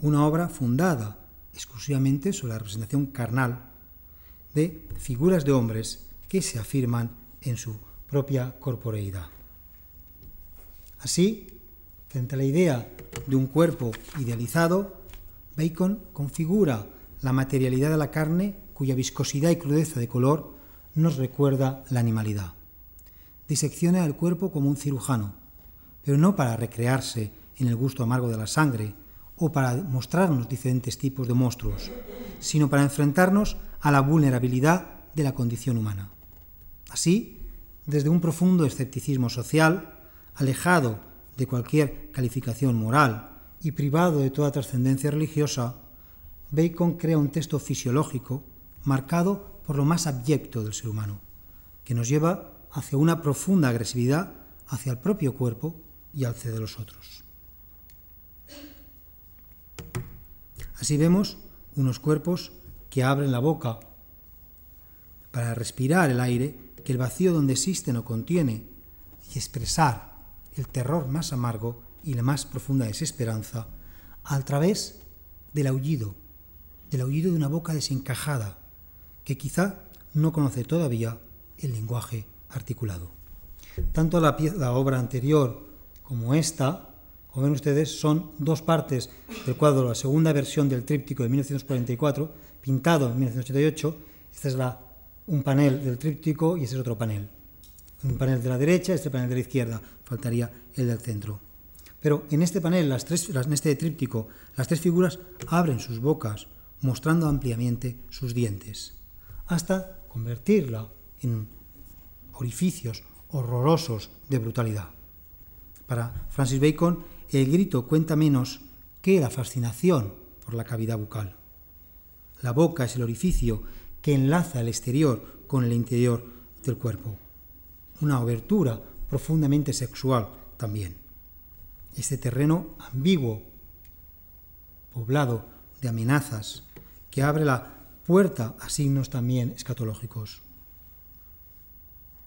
Una obra fundada exclusivamente sobre la representación carnal de figuras de hombres que se afirman en su propia corporeidad. Así, frente a la idea de un cuerpo idealizado, Bacon configura la materialidad de la carne cuya viscosidad y crudeza de color nos recuerda la animalidad. Disecciona el cuerpo como un cirujano, pero no para recrearse en el gusto amargo de la sangre o para mostrarnos diferentes tipos de monstruos, sino para enfrentarnos a la vulnerabilidad de la condición humana. Así, desde un profundo escepticismo social, alejado de cualquier calificación moral y privado de toda trascendencia religiosa, Bacon crea un texto fisiológico marcado por lo más abyecto del ser humano, que nos lleva hacia una profunda agresividad hacia el propio cuerpo y hacia de los otros. Así vemos unos cuerpos que abren la boca para respirar el aire que el vacío donde existe no contiene y expresar el terror más amargo y la más profunda desesperanza a través del aullido, del aullido de una boca desencajada, que quizá no conoce todavía el lenguaje articulado. Tanto la, la obra anterior como esta, como ven ustedes, son dos partes del cuadro, la segunda versión del tríptico de 1944, pintado en 1988. Este es un panel del tríptico y este es otro panel. Un panel de la derecha, este panel de la izquierda, faltaría el del centro. Pero en este panel, en este tríptico, las tres figuras abren sus bocas, mostrando ampliamente sus dientes, hasta convertirla en orificios horrorosos de brutalidad. Para Francis Bacon, el grito cuenta menos que la fascinación por la cavidad bucal. La boca es el orificio que enlaza el exterior con el interior del cuerpo. Una abertura profundamente sexual también. Este terreno ambiguo, poblado de amenazas, que abre la puerta a signos también escatológicos.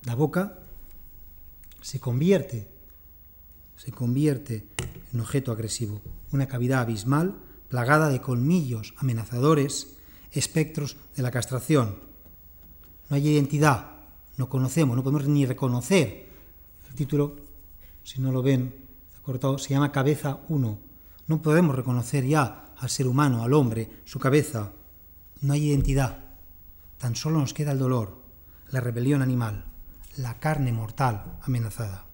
La boca se convierte, se convierte en objeto agresivo, una cavidad abismal plagada de colmillos amenazadores, espectros de la castración. No hay identidad, no conocemos, no podemos ni reconocer. El título, si no lo ven, cortado, se llama Cabeza 1. No podemos reconocer ya al ser humano, al hombre, su cabeza, no hay identidad, tan solo nos queda el dolor, la rebelión animal, la carne mortal amenazada.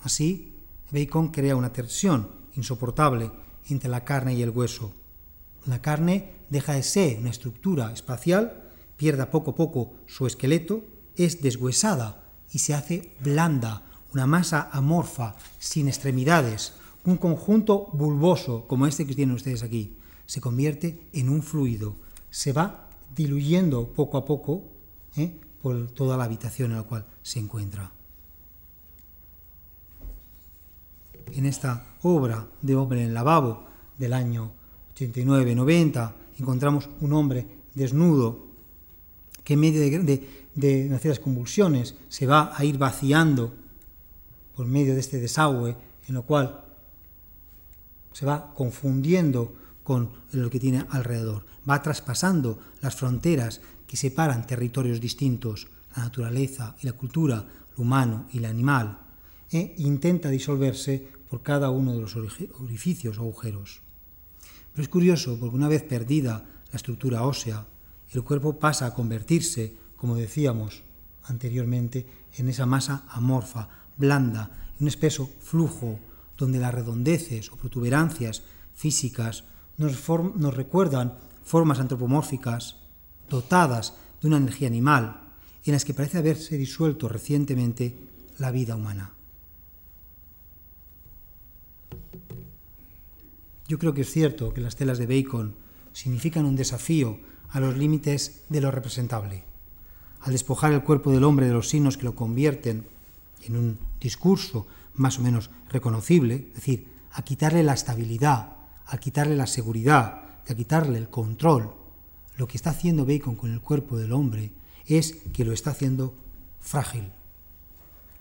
Así, Bacon crea una tensión insoportable entre la carne y el hueso. La carne deja de ser una estructura espacial, pierde poco a poco su esqueleto, es deshuesada y se hace blanda, una masa amorfa, sin extremidades, un conjunto bulboso como este que tienen ustedes aquí. Se convierte en un fluido, se va diluyendo poco a poco ¿eh? por toda la habitación en la cual se encuentra. En esta obra de Hombre en lavabo del año 89-90 encontramos un hombre desnudo que en medio de, de, de convulsiones se va a ir vaciando por medio de este desagüe en lo cual se va confundiendo con lo que tiene alrededor. Va traspasando las fronteras que separan territorios distintos, la naturaleza y la cultura, lo humano y lo animal, e intenta disolverse por cada uno de los orificios o agujeros. Pero es curioso porque una vez perdida la estructura ósea, el cuerpo pasa a convertirse, como decíamos anteriormente, en esa masa amorfa, blanda, un espeso flujo donde las redondeces o protuberancias físicas nos, recuerdan formas antropomórficas dotadas de una energía animal en las que parece haberse disuelto recientemente la vida humana. Yo creo que es cierto que las telas de Bacon significan un desafío a los límites de lo representable, al despojar el cuerpo del hombre de los signos que lo convierten en un discurso más o menos reconocible, es decir, a quitarle la estabilidad, a quitarle la seguridad, a quitarle el control. Lo que está haciendo Bacon con el cuerpo del hombre es que lo está haciendo frágil.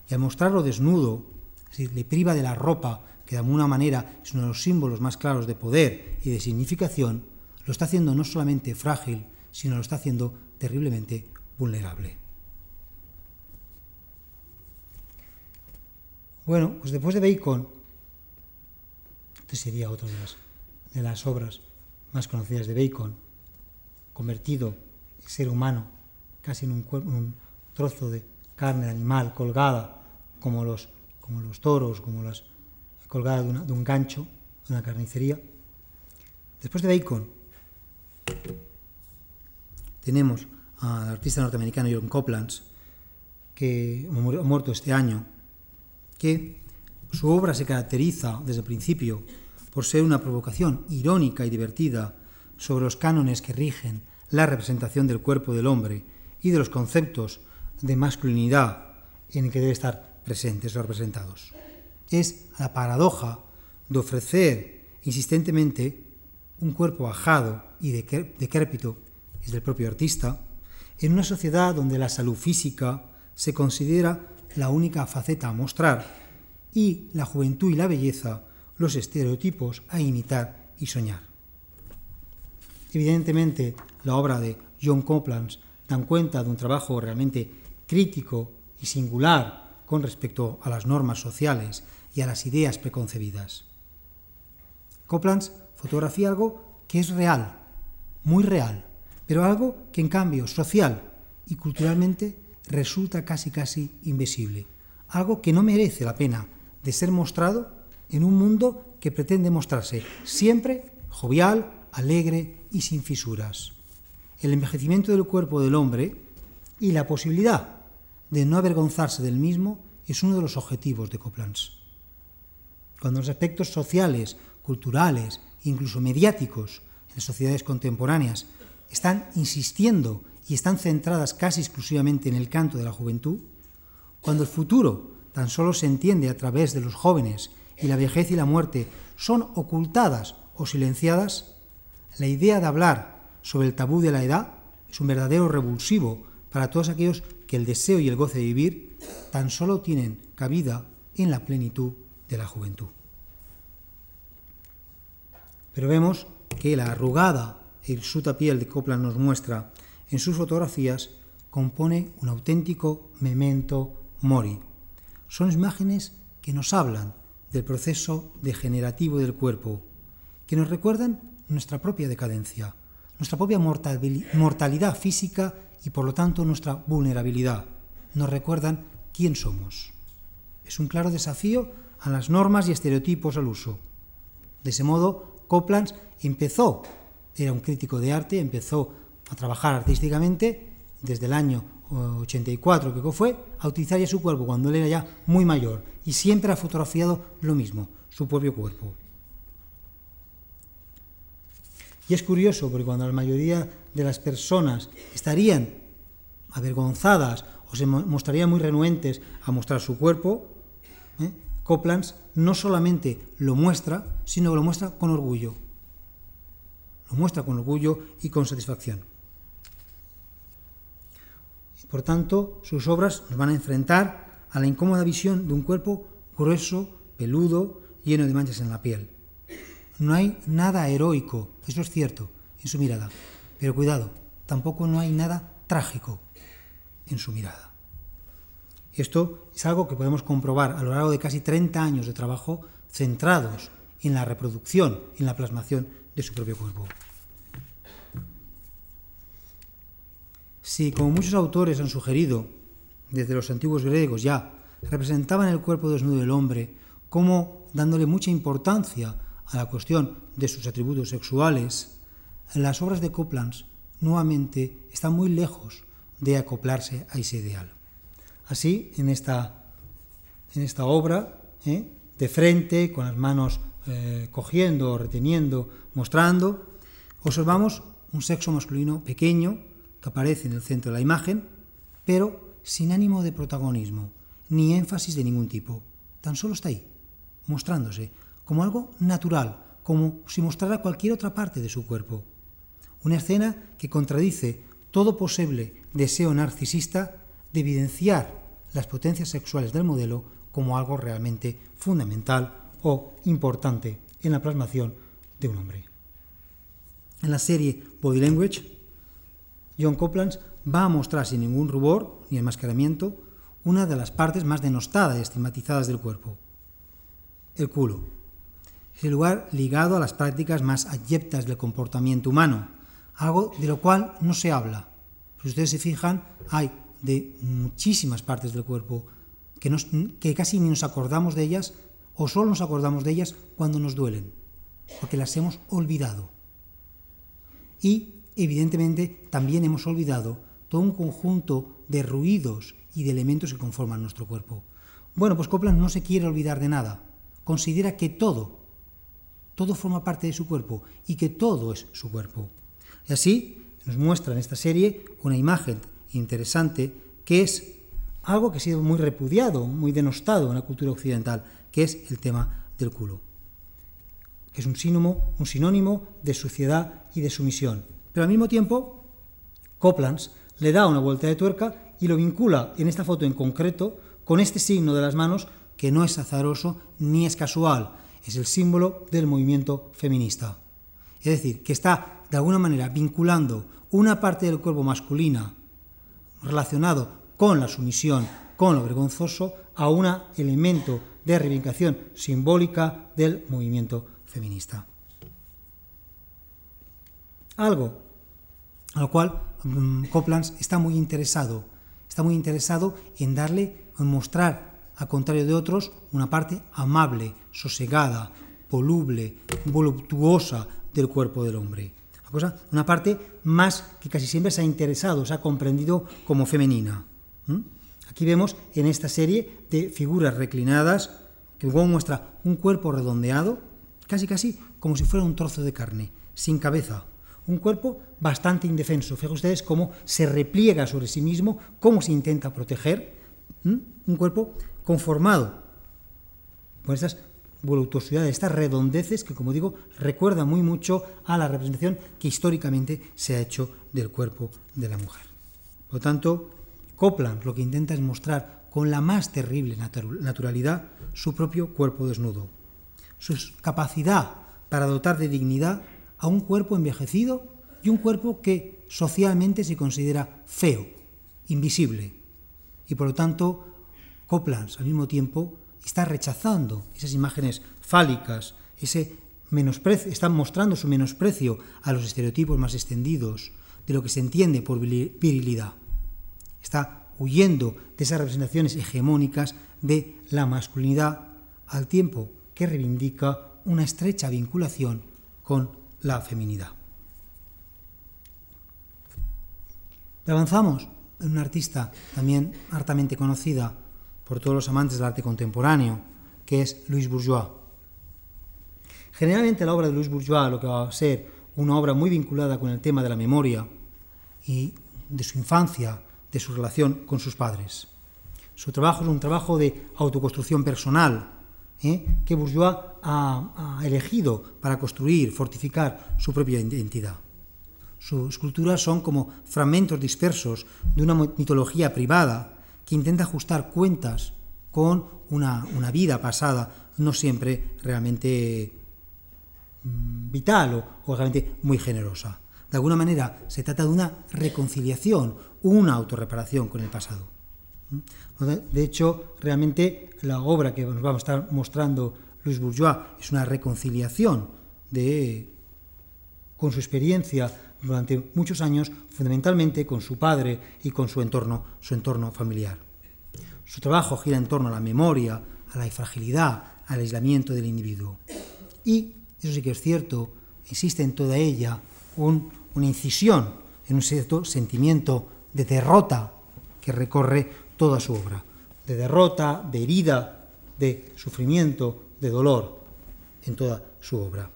Y al mostrarlo desnudo, es decir, le priva de la ropa que de alguna manera es uno de los símbolos más claros de poder y de significación, lo está haciendo no solamente frágil, sino lo está haciendo terriblemente vulnerable. Bueno, pues después de Bacon, este sería otra de las, de las obras más conocidas de Bacon, convertido en ser humano casi en un, trozo de carne animal colgada, como los, como los toros, como las colgada de, un gancho, de una carnicería. Después de Bacon, tenemos al artista norteamericano John Copland, que ha muerto este año, que su obra se caracteriza desde el principio por ser una provocación irónica y divertida sobre los cánones que rigen la representación del cuerpo del hombre y de los conceptos de masculinidad en el que debe estar presentes o representados. Es la paradoja de ofrecer insistentemente un cuerpo ajado y decrépito, es del propio artista, en una sociedad donde la salud física se considera la única faceta a mostrar y la juventud y la belleza los estereotipos a imitar y soñar. Evidentemente, la obra de John Copland dan cuenta de un trabajo realmente crítico y singular con respecto a las normas sociales y a las ideas preconcebidas. Copland fotografía algo que es real, muy real, pero algo que en cambio social y culturalmente resulta casi casi invisible, algo que no merece la pena de ser mostrado en un mundo que pretende mostrarse siempre jovial, alegre y sin fisuras. El envejecimiento del cuerpo del hombre y la posibilidad de no avergonzarse del mismo es uno de los objetivos de Copland cuando los aspectos sociales, culturales, incluso mediáticos en sociedades contemporáneas están insistiendo y están centradas casi exclusivamente en el canto de la juventud, cuando el futuro tan solo se entiende a través de los jóvenes y la vejez y la muerte son ocultadas o silenciadas, la idea de hablar sobre el tabú de la edad es un verdadero revulsivo para todos aquellos que el deseo y el goce de vivir tan solo tienen cabida en la plenitud de la juventud. Pero vemos que la arrugada e hirsuta piel de Copland nos muestra en sus fotografías compone un auténtico memento mori. Son imágenes que nos hablan del proceso degenerativo del cuerpo, que nos recuerdan nuestra propia decadencia, nuestra propia mortalidad física y por lo tanto nuestra vulnerabilidad. Nos recuerdan quién somos. Es un claro desafío a las normas y estereotipos al uso. De ese modo, Copland empezó, era un crítico de arte, empezó a trabajar artísticamente desde el año 84 que fue, a utilizar ya su cuerpo cuando él era ya muy mayor y siempre ha fotografiado lo mismo, su propio cuerpo. Y es curioso porque cuando la mayoría de las personas estarían avergonzadas o se mostrarían muy renuentes a mostrar su cuerpo, ¿eh? No solamente lo muestra, sino que lo muestra con orgullo. Lo muestra con orgullo y con satisfacción. Por tanto, sus obras nos van a enfrentar a la incómoda visión de un cuerpo grueso, peludo, lleno de manchas en la piel. No hay nada heroico, eso es cierto, en su mirada. Pero cuidado, tampoco no hay nada trágico en su mirada. Esto es algo que podemos comprobar a lo largo de casi 30 años de trabajo centrados en la reproducción, en la plasmación de su propio cuerpo. Si, como muchos autores han sugerido, desde los antiguos griegos ya, representaban el cuerpo desnudo del hombre cómo dándole mucha importancia a la cuestión de sus atributos sexuales, las obras de Copland nuevamente están muy lejos de acoplarse a ese ideal. Así, en esta, en esta obra, ¿eh? de frente, con las manos eh, cogiendo, reteniendo, mostrando, observamos un sexo masculino pequeño que aparece en el centro de la imagen, pero sin ánimo de protagonismo, ni énfasis de ningún tipo. Tan solo está ahí, mostrándose como algo natural, como si mostrara cualquier otra parte de su cuerpo. Una escena que contradice todo posible deseo narcisista de evidenciar las potencias sexuales del modelo como algo realmente fundamental o importante en la plasmación de un hombre. En la serie Body Language, John Copland va a mostrar sin ningún rubor ni enmascaramiento una de las partes más denostadas y estigmatizadas del cuerpo, el culo. Es el lugar ligado a las prácticas más adyeptas del comportamiento humano, algo de lo cual no se habla. Si ustedes se fijan, hay de muchísimas partes del cuerpo que, que casi ni nos acordamos de ellas o solo nos acordamos de ellas cuando nos duelen, porque las hemos olvidado. Y, evidentemente, también hemos olvidado todo un conjunto de ruidos y de elementos que conforman nuestro cuerpo. Bueno, pues Copland no se quiere olvidar de nada. Considera que todo, todo forma parte de su cuerpo y que todo es su cuerpo. Y así nos muestra en esta serie una imagen interesante que es algo que ha sido muy repudiado, muy denostado en la cultura occidental, que es el tema del culo, que es un sinónimo, un sinónimo de suciedad y de sumisión. Pero al mismo tiempo, Coplands le da una vuelta de tuerca y lo vincula en esta foto en concreto con este signo de las manos que no es azaroso ni es casual, es el símbolo del movimiento feminista. Es decir, que está de alguna manera vinculando una parte del cuerpo masculina relacionado con la sumisión, con lo vergonzoso, a un elemento de reivindicación simbólica del movimiento feminista. Algo a lo cual mm, Copland está muy interesado, está muy interesado en darle, en mostrar, a contrario de otros, una parte amable, sosegada, voluble, voluptuosa del cuerpo del hombre. Una, cosa, una parte más que casi siempre se ha interesado, se ha comprendido como femenina. Aquí vemos en esta serie de figuras reclinadas que luego muestra un cuerpo redondeado, casi casi como si fuera un trozo de carne, sin cabeza. Un cuerpo bastante indefenso. Fíjense ustedes cómo se repliega sobre sí mismo, cómo se intenta proteger. Un cuerpo conformado por estas voluptuosidades, estas redondeces que, como digo, recuerda muy mucho a la representación que históricamente se ha hecho del cuerpo de la mujer. Por lo tanto, Copland lo que intenta es mostrar con la más terrible naturalidad su propio cuerpo desnudo, su capacidad para dotar de dignidad a un cuerpo envejecido y un cuerpo que socialmente se considera feo, invisible. Y por lo tanto, Copland al mismo tiempo está rechazando esas imágenes fálicas, ese menosprecio, está mostrando su menosprecio a los estereotipos más extendidos de lo que se entiende por virilidad. Está huyendo de esas representaciones hegemónicas de la masculinidad al tiempo que reivindica una estrecha vinculación con la feminidad. Avanzamos en una artista también hartamente conocida por todos los amantes del arte contemporáneo, que es Louis Bourgeois. Generalmente la obra de Louis Bourgeois lo que va a ser una obra muy vinculada con el tema de la memoria y de su infancia, de su relación con sus padres. Su trabajo es un trabajo de autoconstrucción personal, ¿eh? que Bourgeois ha, elegido para construir, fortificar su propia identidad. Sus esculturas son como fragmentos dispersos de una mitología privada que intenta ajustar cuentas con una, vida pasada, no siempre realmente mm, vital o, o realmente muy generosa. De alguna manera se trata de una reconciliación, una autorreparación con el pasado. De hecho, realmente la obra que nos va a estar mostrando Luis Bourgeois es una reconciliación de, con su experiencia durante muchos años, fundamentalmente con su padre y con su entorno, su entorno familiar. Su trabajo gira en torno a la memoria, a la fragilidad, al aislamiento del individuo. Y, eso sí que es cierto, existe en toda ella una incisión en un cierto sentimiento de derrota que recorre toda su obra, de derrota, de herida, de sufrimiento, de dolor en toda su obra.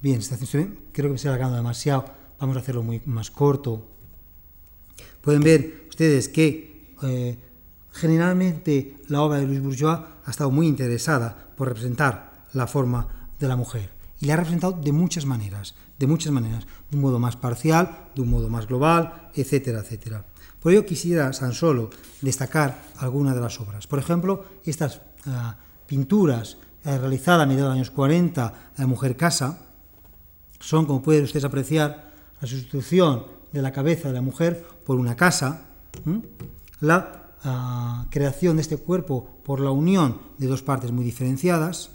Bien, creo que me estoy alargando demasiado, vamos a hacerlo muy más corto. Pueden ver ustedes que eh, generalmente la obra de Luis Bourgeois ha estado muy interesada por representar la forma de la mujer y la ha representado de muchas maneras, de muchas maneras, de un modo más parcial, de un modo más global, etcétera, etcétera. Por ello quisiera tan solo destacar algunas de las obras. Por ejemplo, estas ah, pinturas eh, realizadas a mediados de los años 40 de Mujer Casa son, como pueden ustedes apreciar, la sustitución de la cabeza de la mujer por una casa, la ah, creación de este cuerpo por la unión de dos partes muy diferenciadas,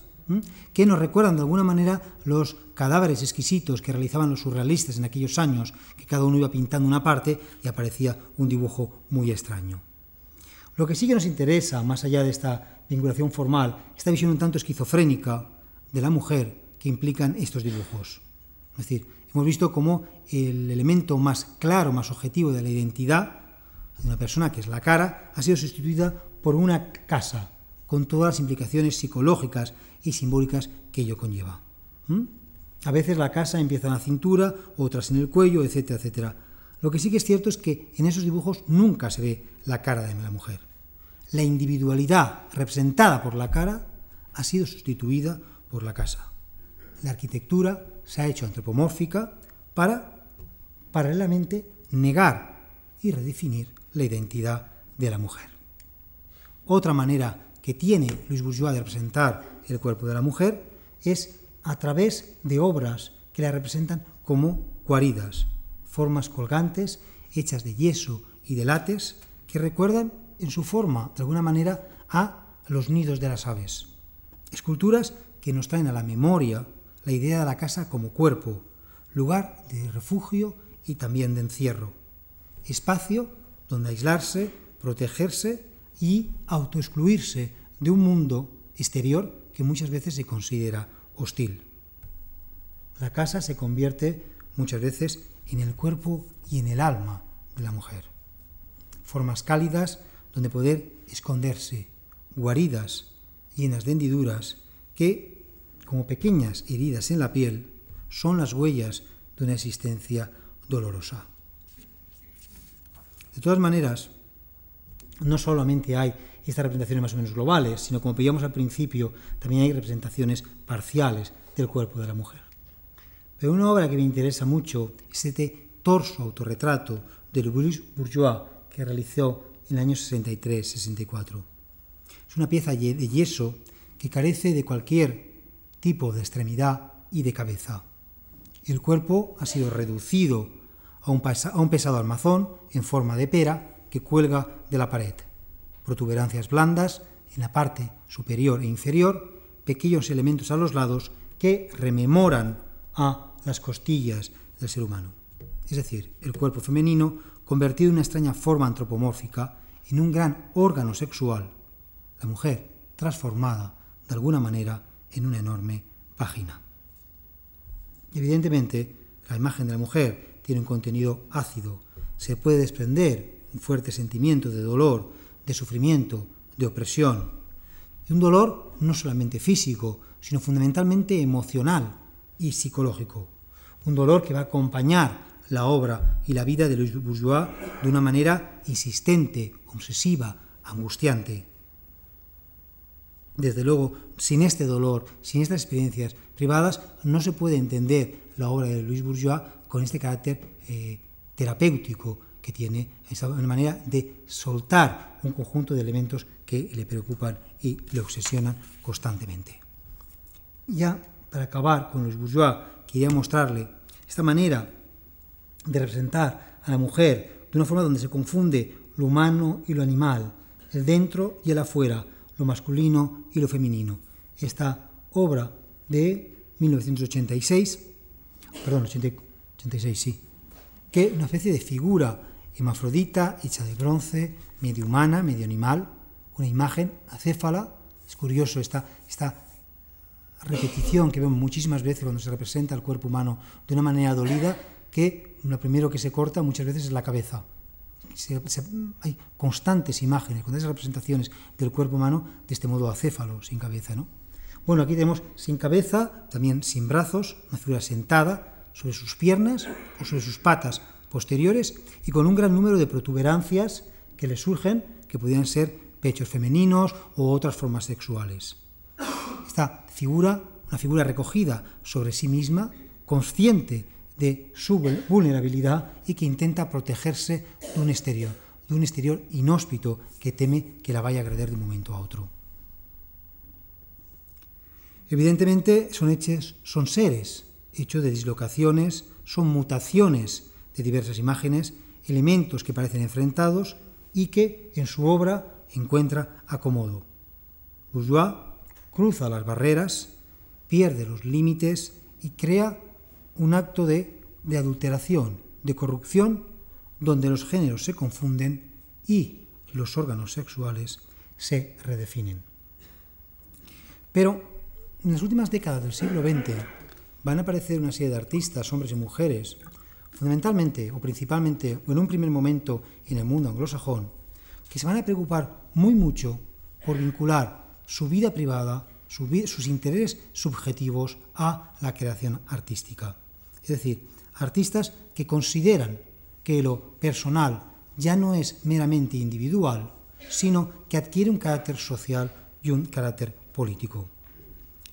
que nos recuerdan de alguna manera los cadáveres exquisitos que realizaban los surrealistas en aquellos años, que cada uno iba pintando una parte y aparecía un dibujo muy extraño. Lo que sí que nos interesa, más allá de esta vinculación formal, esta visión un tanto esquizofrénica de la mujer que implican estos dibujos. Es decir, hemos visto cómo el elemento más claro, más objetivo de la identidad de una persona, que es la cara, ha sido sustituida por una casa, con todas las implicaciones psicológicas y simbólicas que ello conlleva. A veces la casa empieza en la cintura, otras en el cuello, etcétera, etcétera. Lo que sí que es cierto es que en esos dibujos nunca se ve la cara de la mujer. La individualidad representada por la cara ha sido sustituida por la casa. La arquitectura se ha hecho antropomórfica para, paralelamente, negar y redefinir la identidad de la mujer. Otra manera que tiene Luis Bourgeois de representar el cuerpo de la mujer es a través de obras que la representan como guaridas, formas colgantes hechas de yeso y de látex que recuerdan en su forma, de alguna manera, a los nidos de las aves. Esculturas que nos traen a la memoria la idea de la casa como cuerpo, lugar de refugio y también de encierro, espacio donde aislarse, protegerse y autoexcluirse de un mundo exterior que muchas veces se considera hostil. La casa se convierte muchas veces en el cuerpo y en el alma de la mujer. Formas cálidas donde poder esconderse, guaridas llenas de hendiduras que, como pequeñas heridas en la piel, son las huellas de una existencia dolorosa. De todas maneras, no solamente hay estas representaciones más o menos globales, sino como veíamos al principio, también hay representaciones parciales del cuerpo de la mujer. Pero una obra que me interesa mucho es este torso autorretrato de Louis Bourgeois que realizó en el año 63-64. Es una pieza de yeso que carece de cualquier tipo de extremidad y de cabeza. El cuerpo ha sido reducido a un, pesado armazón en forma de pera cuelga de la pared protuberancias blandas en la parte superior e inferior, pequeños elementos a los lados que rememoran a las costillas del ser humano. Es decir, el cuerpo femenino convertido en una extraña forma antropomórfica en un gran órgano sexual, la mujer transformada de alguna manera en una enorme vagina. Evidentemente, la imagen de la mujer tiene un contenido ácido, se puede desprender fuerte sentimiento de dolor de sufrimiento, de opresión, y un dolor no solamente físico, sino fundamentalmente emocional y psicológico. Un dolor que va a acompañar la obra y la vida de Louis Bourgeois de una manera insistente, obsesiva, angustiante. Desde luego, sin este dolor, sin estas experiencias privadas, no se puede entender la obra de Louis Bourgeois con este carácter eh, terapéutico que tiene esa manera de soltar un conjunto de elementos que le preocupan y le obsesionan constantemente. Ya para acabar con los bourgeois, quería mostrarle esta manera de representar a la mujer de una forma donde se confunde lo humano y lo animal, el dentro y el afuera, lo masculino y lo femenino. Esta obra de 1986, perdón, 86, sí, que una especie de figura hermafrodita, hecha de bronce, medio humana, medio animal, una imagen acéfala, Es curioso esta, esta repetición que vemos muchísimas veces cuando se representa el cuerpo humano de una manera dolida, que lo primero que se corta muchas veces es la cabeza. hay constantes imágenes, constantes representaciones del cuerpo humano de este modo acéfalo, sin cabeza. ¿no? Bueno, aquí tenemos sin cabeza, también sin brazos, una figura sentada sobre sus piernas o sobre sus patas posteriores y con un gran número de protuberancias que le surgen, que podrían ser pechos femeninos o otras formas sexuales. Esta figura, una figura recogida sobre sí misma, consciente de su vulnerabilidad y que intenta protegerse de un exterior, de un exterior inhóspito que teme que la vaya a agredir de un momento a otro. Evidentemente son hechos, son seres hechos de dislocaciones, son mutaciones de diversas imágenes, elementos que parecen enfrentados y que en su obra encuentra acomodo. Bourgeois cruza las barreras, pierde los límites y crea un acto de, de adulteración, de corrupción, donde los géneros se confunden y los órganos sexuales se redefinen. Pero en las últimas décadas del siglo XX van a aparecer una serie de artistas, hombres y mujeres, fundamentalmente o principalmente, o en un primer momento en el mundo anglosajón, que se van a preocupar muy mucho por vincular su vida privada, sus intereses subjetivos a la creación artística. Es decir, artistas que consideran que lo personal ya no es meramente individual, sino que adquiere un carácter social y un carácter político.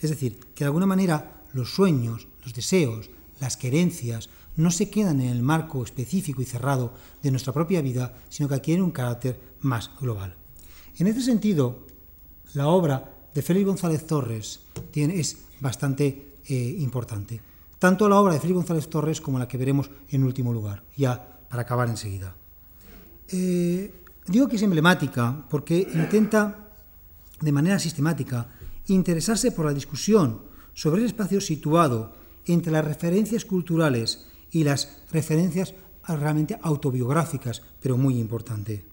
Es decir, que de alguna manera los sueños, los deseos, las querencias, no se quedan en el marco específico y cerrado de nuestra propia vida, sino que adquieren un carácter más global. En este sentido, la obra de Félix González Torres es bastante eh, importante. Tanto la obra de Félix González Torres como la que veremos en último lugar, ya para acabar enseguida. Eh, digo que es emblemática porque intenta de manera sistemática interesarse por la discusión sobre el espacio situado entre las referencias culturales y las referencias realmente autobiográficas, pero muy importante.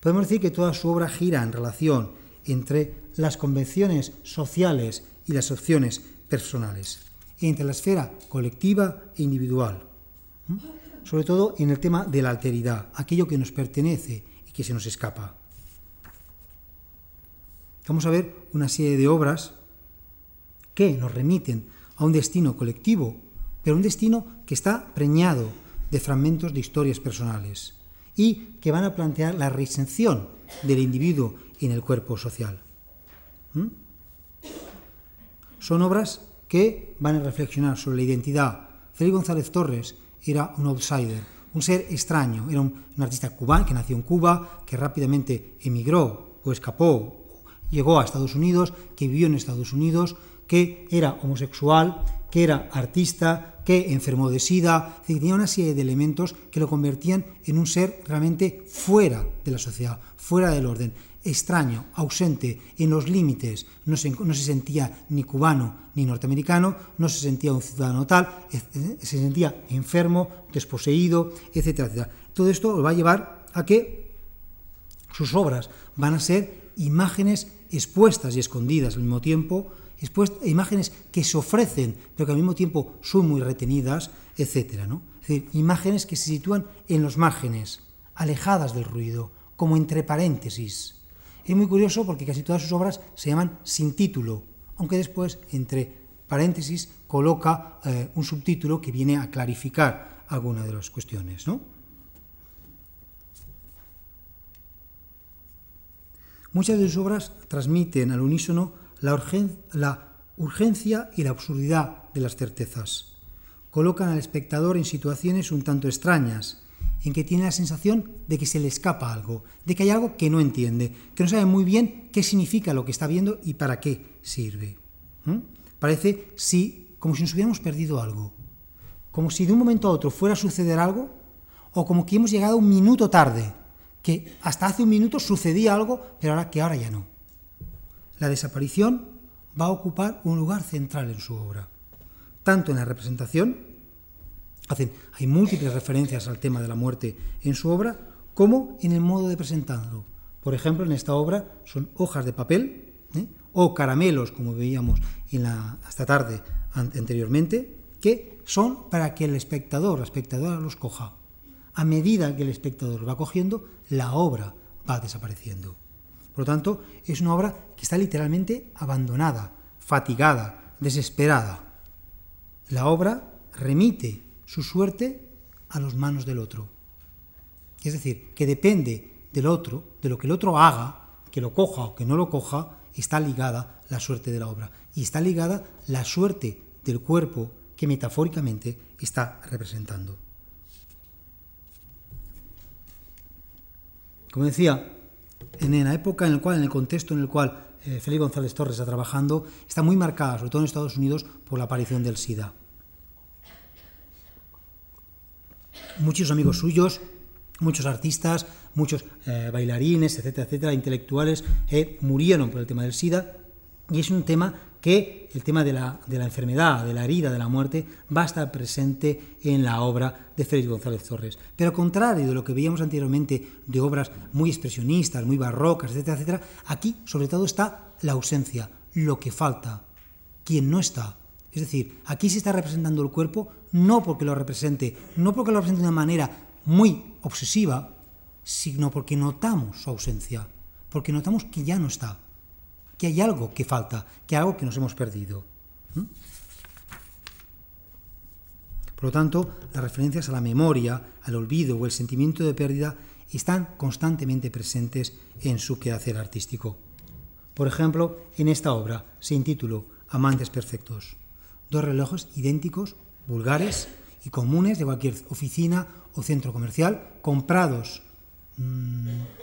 Podemos decir que toda su obra gira en relación entre las convenciones sociales y las opciones personales, entre la esfera colectiva e individual, sobre todo en el tema de la alteridad, aquello que nos pertenece y que se nos escapa. Vamos a ver una serie de obras que nos remiten a un destino colectivo, pero un destino que está preñado de fragmentos de historias personales y que van a plantear la reinserción del individuo en el cuerpo social. ¿Mm? Son obras que van a reflexionar sobre la identidad. Félix González Torres era un outsider, un ser extraño, era un, artista cubano que nació en Cuba, que rápidamente emigró o escapó, llegó a Estados Unidos, que vivió en Estados Unidos, que era homosexual, que era artista, que enfermó de sida, tenía una serie de elementos que lo convertían en un ser realmente fuera de la sociedad, fuera del orden, extraño, ausente, en los límites, no se, no se sentía ni cubano ni norteamericano, no se sentía un ciudadano tal, se sentía enfermo, desposeído, etcétera, etcétera. Todo esto lo va a llevar a que sus obras van a ser imágenes expuestas y escondidas al mismo tiempo, imágenes que se ofrecen, pero que al mismo tiempo son muy retenidas, etc. ¿no? Es decir, imágenes que se sitúan en los márgenes, alejadas del ruido, como entre paréntesis. Es muy curioso porque casi todas sus obras se llaman sin título, aunque después entre paréntesis coloca eh, un subtítulo que viene a clarificar alguna de las cuestiones. ¿no? Muchas de sus obras transmiten al unísono la, urgencia y la absurdidad de las certezas. Colocan al espectador en situaciones un tanto extrañas, en que tiene la sensación de que se le escapa algo, de que hay algo que no entiende, que no sabe muy bien qué significa lo que está viendo y para qué sirve. Parece si, como si nos hubiéramos perdido algo, como si de un momento a otro fuera a suceder algo, o como que hemos llegado un minuto tarde, que hasta hace un minuto sucedía algo, pero ahora que ahora ya no la desaparición va a ocupar un lugar central en su obra, tanto en la representación, hay múltiples referencias al tema de la muerte en su obra, como en el modo de presentarlo. Por ejemplo, en esta obra son hojas de papel ¿eh? o caramelos, como veíamos en la, esta tarde anteriormente, que son para que el espectador, la espectadora los coja. A medida que el espectador va cogiendo, la obra va desapareciendo. Por lo tanto, es una obra que está literalmente abandonada, fatigada, desesperada. La obra remite su suerte a las manos del otro. Es decir, que depende del otro, de lo que el otro haga, que lo coja o que no lo coja, está ligada la suerte de la obra. Y está ligada la suerte del cuerpo que metafóricamente está representando. Como decía, en la época en la cual, en el contexto en el cual eh, Félix González Torres está trabajando, está muy marcada, sobre todo en Estados Unidos, por la aparición del SIDA. Muchos amigos suyos muchos artistas, muchos eh, bailarines, etcétera, etcétera, intelectuales, eh, murieron por el tema del SIDA y es un tema que el tema de la, enfermedad, de la herida, de la muerte, va a estar presente en la obra de Félix González Torres. Pero contrario de lo que veíamos anteriormente de obras muy expresionistas, muy barrocas, etcétera, etcétera, aquí sobre todo está la ausencia, lo que falta, quien no está. Es decir, aquí se está representando el cuerpo no porque lo represente, no porque lo represente de una manera muy obsesiva, sino porque notamos su ausencia, porque notamos que ya no está, que hay algo que falta, que hay algo que nos hemos perdido. Por lo tanto, las referencias a la memoria, al olvido o el sentimiento de pérdida están constantemente presentes en su quehacer artístico. Por ejemplo, en esta obra se intituló Amantes Perfectos. Dos relojes idénticos, vulgares y comunes de cualquier oficina o centro comercial, comprados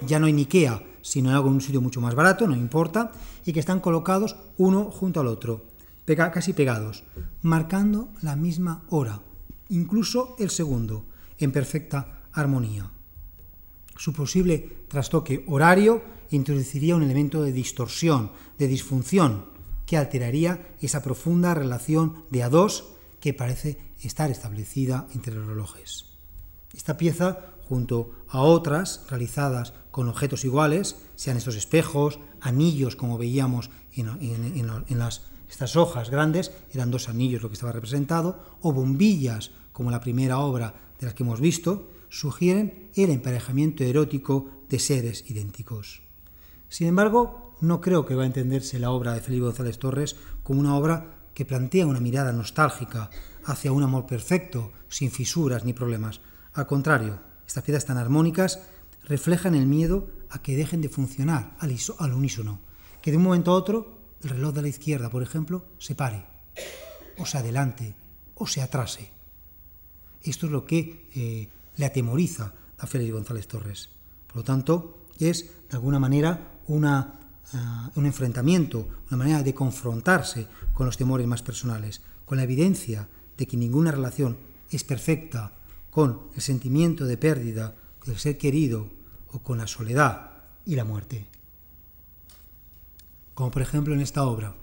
ya no en Ikea, sino en un sitio mucho más barato, no importa, y que están colocados uno junto al otro, pega, casi pegados, marcando la misma hora, incluso el segundo, en perfecta armonía. Su posible trastoque horario introduciría un elemento de distorsión, de disfunción, que alteraría esa profunda relación de a dos que parece estar establecida entre los relojes. Esta pieza, junto a otras realizadas con objetos iguales, sean estos espejos, anillos, como veíamos en, las, estas hojas grandes, eran dos anillos lo que estaba representado, o bombillas, como la primera obra de las que hemos visto, sugieren el emparejamiento erótico de seres idénticos. Sin embargo, no creo que va a entenderse la obra de Felipe González Torres como una obra que plantea una mirada nostálgica hacia un amor perfecto, sin fisuras ni problemas, al contrario, estas piezas tan armónicas reflejan el miedo a que dejen de funcionar al, unísono, que de un momento a otro el reloj de la izquierda, por ejemplo, se pare, o se adelante, o se atrase. Esto es lo que eh, le atemoriza a Félix González Torres. Por lo tanto, es de alguna manera una, uh, un enfrentamiento, una manera de confrontarse con los temores más personales, con la evidencia de que ninguna relación es perfecta con el sentimiento de pérdida del ser querido o con la soledad y la muerte. Como por ejemplo en esta obra.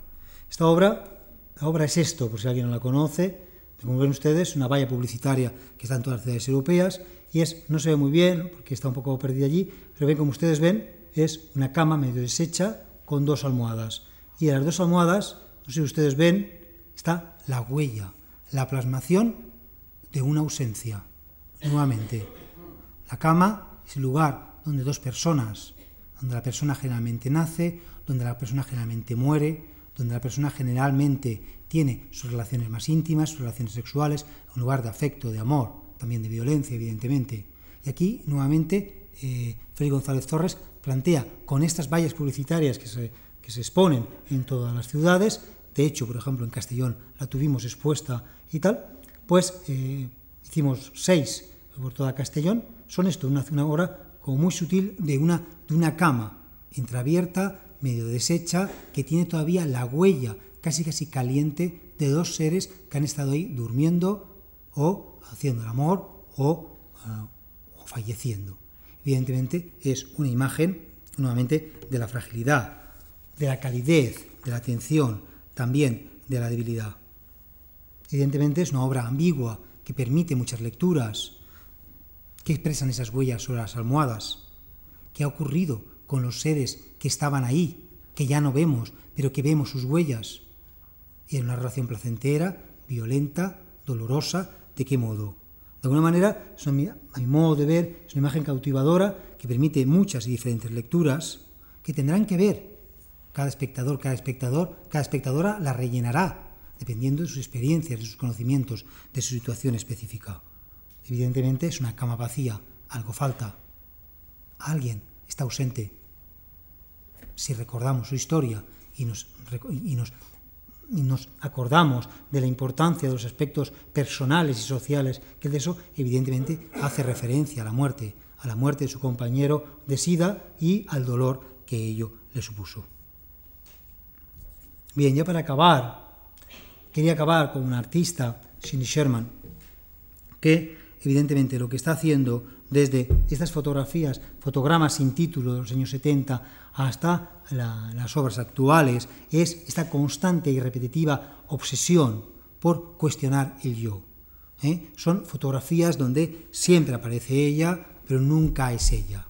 Esta obra, la obra es esto, por si alguien no la conoce, como ven ustedes, una valla publicitaria que está en todas las ciudades europeas y es, no se ve muy bien porque está un poco perdida allí, pero ven como ustedes ven, es una cama medio deshecha con dos almohadas. Y en las dos almohadas, no sé si ustedes ven, está la huella, la plasmación de una ausencia. Nuevamente, la cama es el lugar donde dos personas, donde la persona generalmente nace, donde la persona generalmente muere, donde la persona generalmente tiene sus relaciones más íntimas, sus relaciones sexuales, un lugar de afecto, de amor, también de violencia, evidentemente. Y aquí, nuevamente, eh, Félix González Torres plantea con estas vallas publicitarias que se, que se exponen en todas las ciudades, de hecho, por ejemplo, en Castellón la tuvimos expuesta y tal, pues eh, hicimos seis por toda Castellón, son esto, una, una obra como muy sutil de una, de una cama entreabierta, medio deshecha, que tiene todavía la huella casi casi caliente de dos seres que han estado ahí durmiendo o haciendo el amor o, uh, o falleciendo. Evidentemente es una imagen nuevamente de la fragilidad, de la calidez, de la atención, también de la debilidad. Evidentemente es una obra ambigua que permite muchas lecturas, ¿Qué expresan esas huellas sobre las almohadas? ¿Qué ha ocurrido con los seres que estaban ahí que ya no vemos, pero que vemos sus huellas. Y en una relación placentera, violenta, dolorosa, ¿de qué modo? De alguna manera, a mi modo de ver, es una imagen cautivadora que permite muchas y diferentes lecturas que tendrán que ver. Cada espectador, cada espectador, cada espectadora la rellenará, dependiendo de sus experiencias, de sus conocimientos, de su situación específica. Evidentemente es una cama vacía, algo falta. Alguien está ausente. Si recordamos su historia y nos, y nos, y nos acordamos de la importancia de los aspectos personales y sociales que de eso, evidentemente hace referencia a la muerte, a la muerte de su compañero de SIDA y al dolor que ello le supuso. Bien, ya para acabar, quería acabar con un artista, Cindy Sherman, que evidentemente lo que está haciendo desde estas fotografías, fotogramas sin título de los años 70 hasta las obras actuales, es esta constante y repetitiva obsesión por cuestionar el yo. ¿eh? Son fotografías donde siempre aparece ella, pero nunca es ella.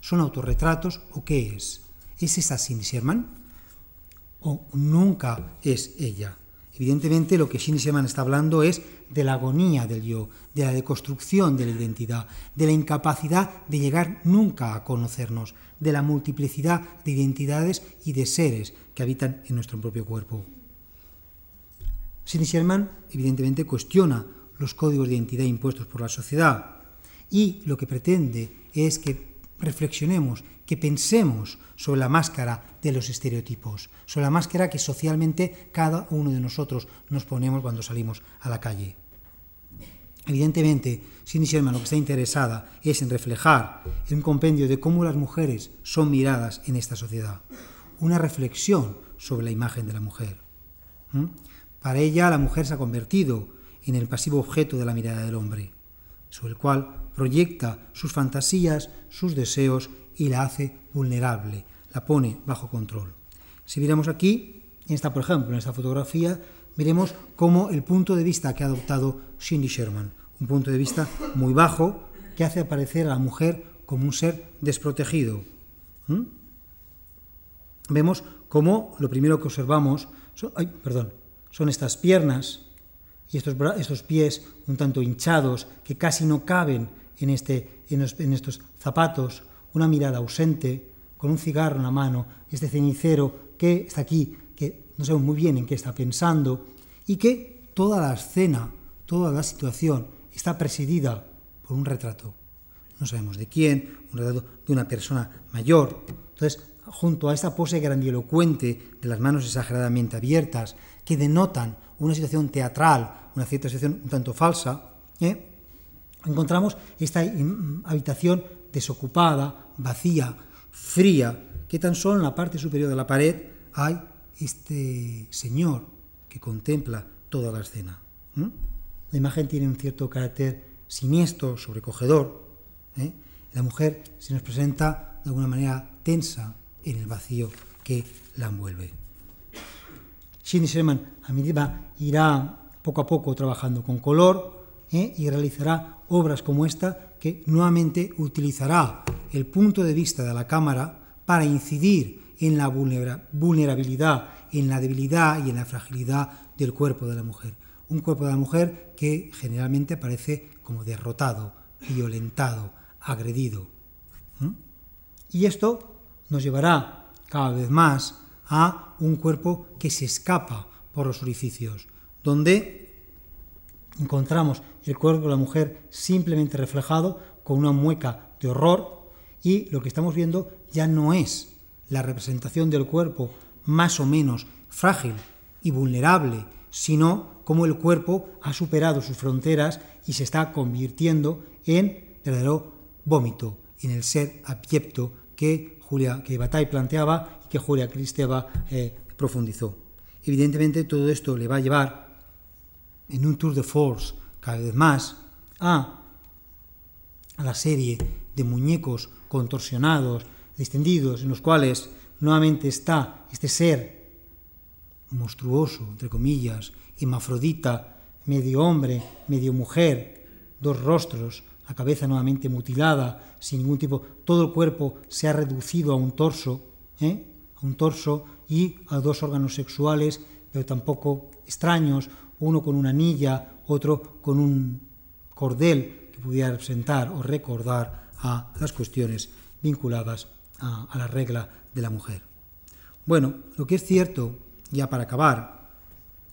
¿Son autorretratos o qué es? ¿Es esa Cindy Sherman? ¿O nunca es ella? Evidentemente lo que Cindy Sherman está hablando es de la agonía del yo, de la deconstrucción de la identidad, de la incapacidad de llegar nunca a conocernos, de la multiplicidad de identidades y de seres que habitan en nuestro propio cuerpo. Cindy Sherman evidentemente cuestiona los códigos de identidad impuestos por la sociedad y lo que pretende es que reflexionemos, que pensemos sobre la máscara de los estereotipos, sobre la máscara que socialmente cada uno de nosotros nos ponemos cuando salimos a la calle. Evidentemente, Cindy Sherman lo que está interesada es en reflejar un compendio de cómo las mujeres son miradas en esta sociedad, una reflexión sobre la imagen de la mujer. Para ella, la mujer se ha convertido en el pasivo objeto de la mirada del hombre, sobre el cual proyecta sus fantasías, sus deseos y la hace vulnerable, la pone bajo control. Si miramos aquí, en esta, por ejemplo, en esta fotografía, veremos cómo el punto de vista que ha adoptado Cindy Sherman, un punto de vista muy bajo que hace aparecer a la mujer como un ser desprotegido. Vemos cómo lo primero que observamos perdón, son estas piernas y estos, estos, pies un tanto hinchados que casi no caben en, este, en estos zapatos, una mirada ausente, con un cigarro en la mano, este cenicero que está aquí, que no sabemos muy bien en qué está pensando, y que toda la escena, toda la situación está presidida por un retrato. No sabemos de quién, un retrato de una persona mayor. Entonces, junto a esta pose grandilocuente de las manos exageradamente abiertas, que denotan una situación teatral, una cierta situación un tanto falsa, ¿eh? encontramos esta habitación desocupada, vacía, fría, que tan solo en la parte superior de la pared hay este señor que contempla toda la escena. La imagen tiene un cierto carácter siniestro, sobrecogedor. ¿eh? La mujer se nos presenta de alguna manera tensa en el vacío que la envuelve. Shindy Sherman a medida irá poco a poco trabajando con color ¿eh? y realizará obras como esta que nuevamente utilizará el punto de vista de la cámara para incidir en la vulnerabilidad, en la debilidad y en la fragilidad del cuerpo de la mujer. Un cuerpo de la mujer que generalmente parece como derrotado, violentado, agredido. Y esto nos llevará cada vez más a un cuerpo que se escapa por los orificios, donde encontramos el cuerpo de la mujer simplemente reflejado con una mueca de horror y lo que estamos viendo ya no es la representación del cuerpo más o menos frágil y vulnerable, sino cómo el cuerpo ha superado sus fronteras y se está convirtiendo en verdadero vómito, en el ser abyecto que Julia que Bataille planteaba y que Julia Kristeva eh, profundizó. Evidentemente todo esto le va a llevar en un tour de force cada vez más a, la serie de muñecos contorsionados, extendidos, en los cuales nuevamente está este ser monstruoso, entre comillas, hemafrodita, medio hombre, medio mujer, dos rostros, la cabeza nuevamente mutilada, sin ningún tipo, todo el cuerpo se ha reducido a un torso, ¿eh? a un torso y a dos órganos sexuales, pero tampoco extraños, uno con una anilla, otro con un cordel que pudiera representar o recordar a las cuestiones vinculadas a, la regla de la mujer. Bueno, lo que es cierto, ya para acabar,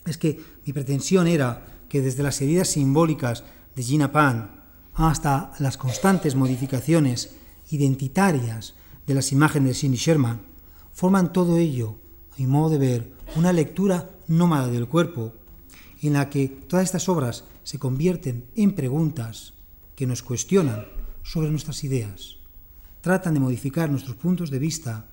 es que mi pretensión era que desde las heridas simbólicas de Gina Pan hasta las constantes modificaciones identitarias de las imágenes de Cindy Sherman, forman todo ello, a mi modo de ver, una lectura nómada del cuerpo, en la que todas estas obras se convierten en preguntas que nos cuestionan sobre nuestras ideas, tratan de modificar nuestros puntos de vista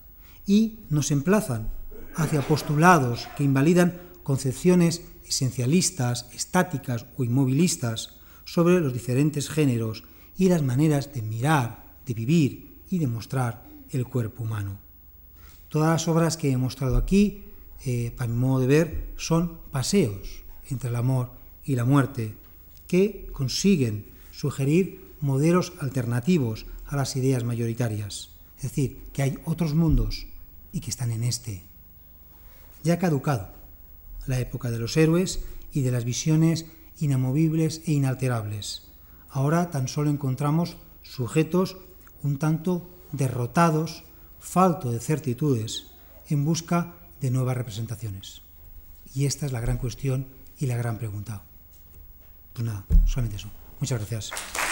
y nos emplazan hacia postulados que invalidan concepciones esencialistas, estáticas o inmovilistas sobre los diferentes géneros y las maneras de mirar, de vivir y de mostrar el cuerpo humano. Todas las obras que he mostrado aquí, eh, para mi modo de ver, son paseos entre el amor y la muerte, que consiguen sugerir modelos alternativos a las ideas mayoritarias. Es decir, que hay otros mundos y que están en este. Ya ha caducado la época de los héroes y de las visiones inamovibles e inalterables. Ahora tan solo encontramos sujetos un tanto derrotados, falto de certitudes, en busca de nuevas representaciones. Y esta es la gran cuestión y la gran pregunta. Pues nada, solamente eso. Muchas gracias.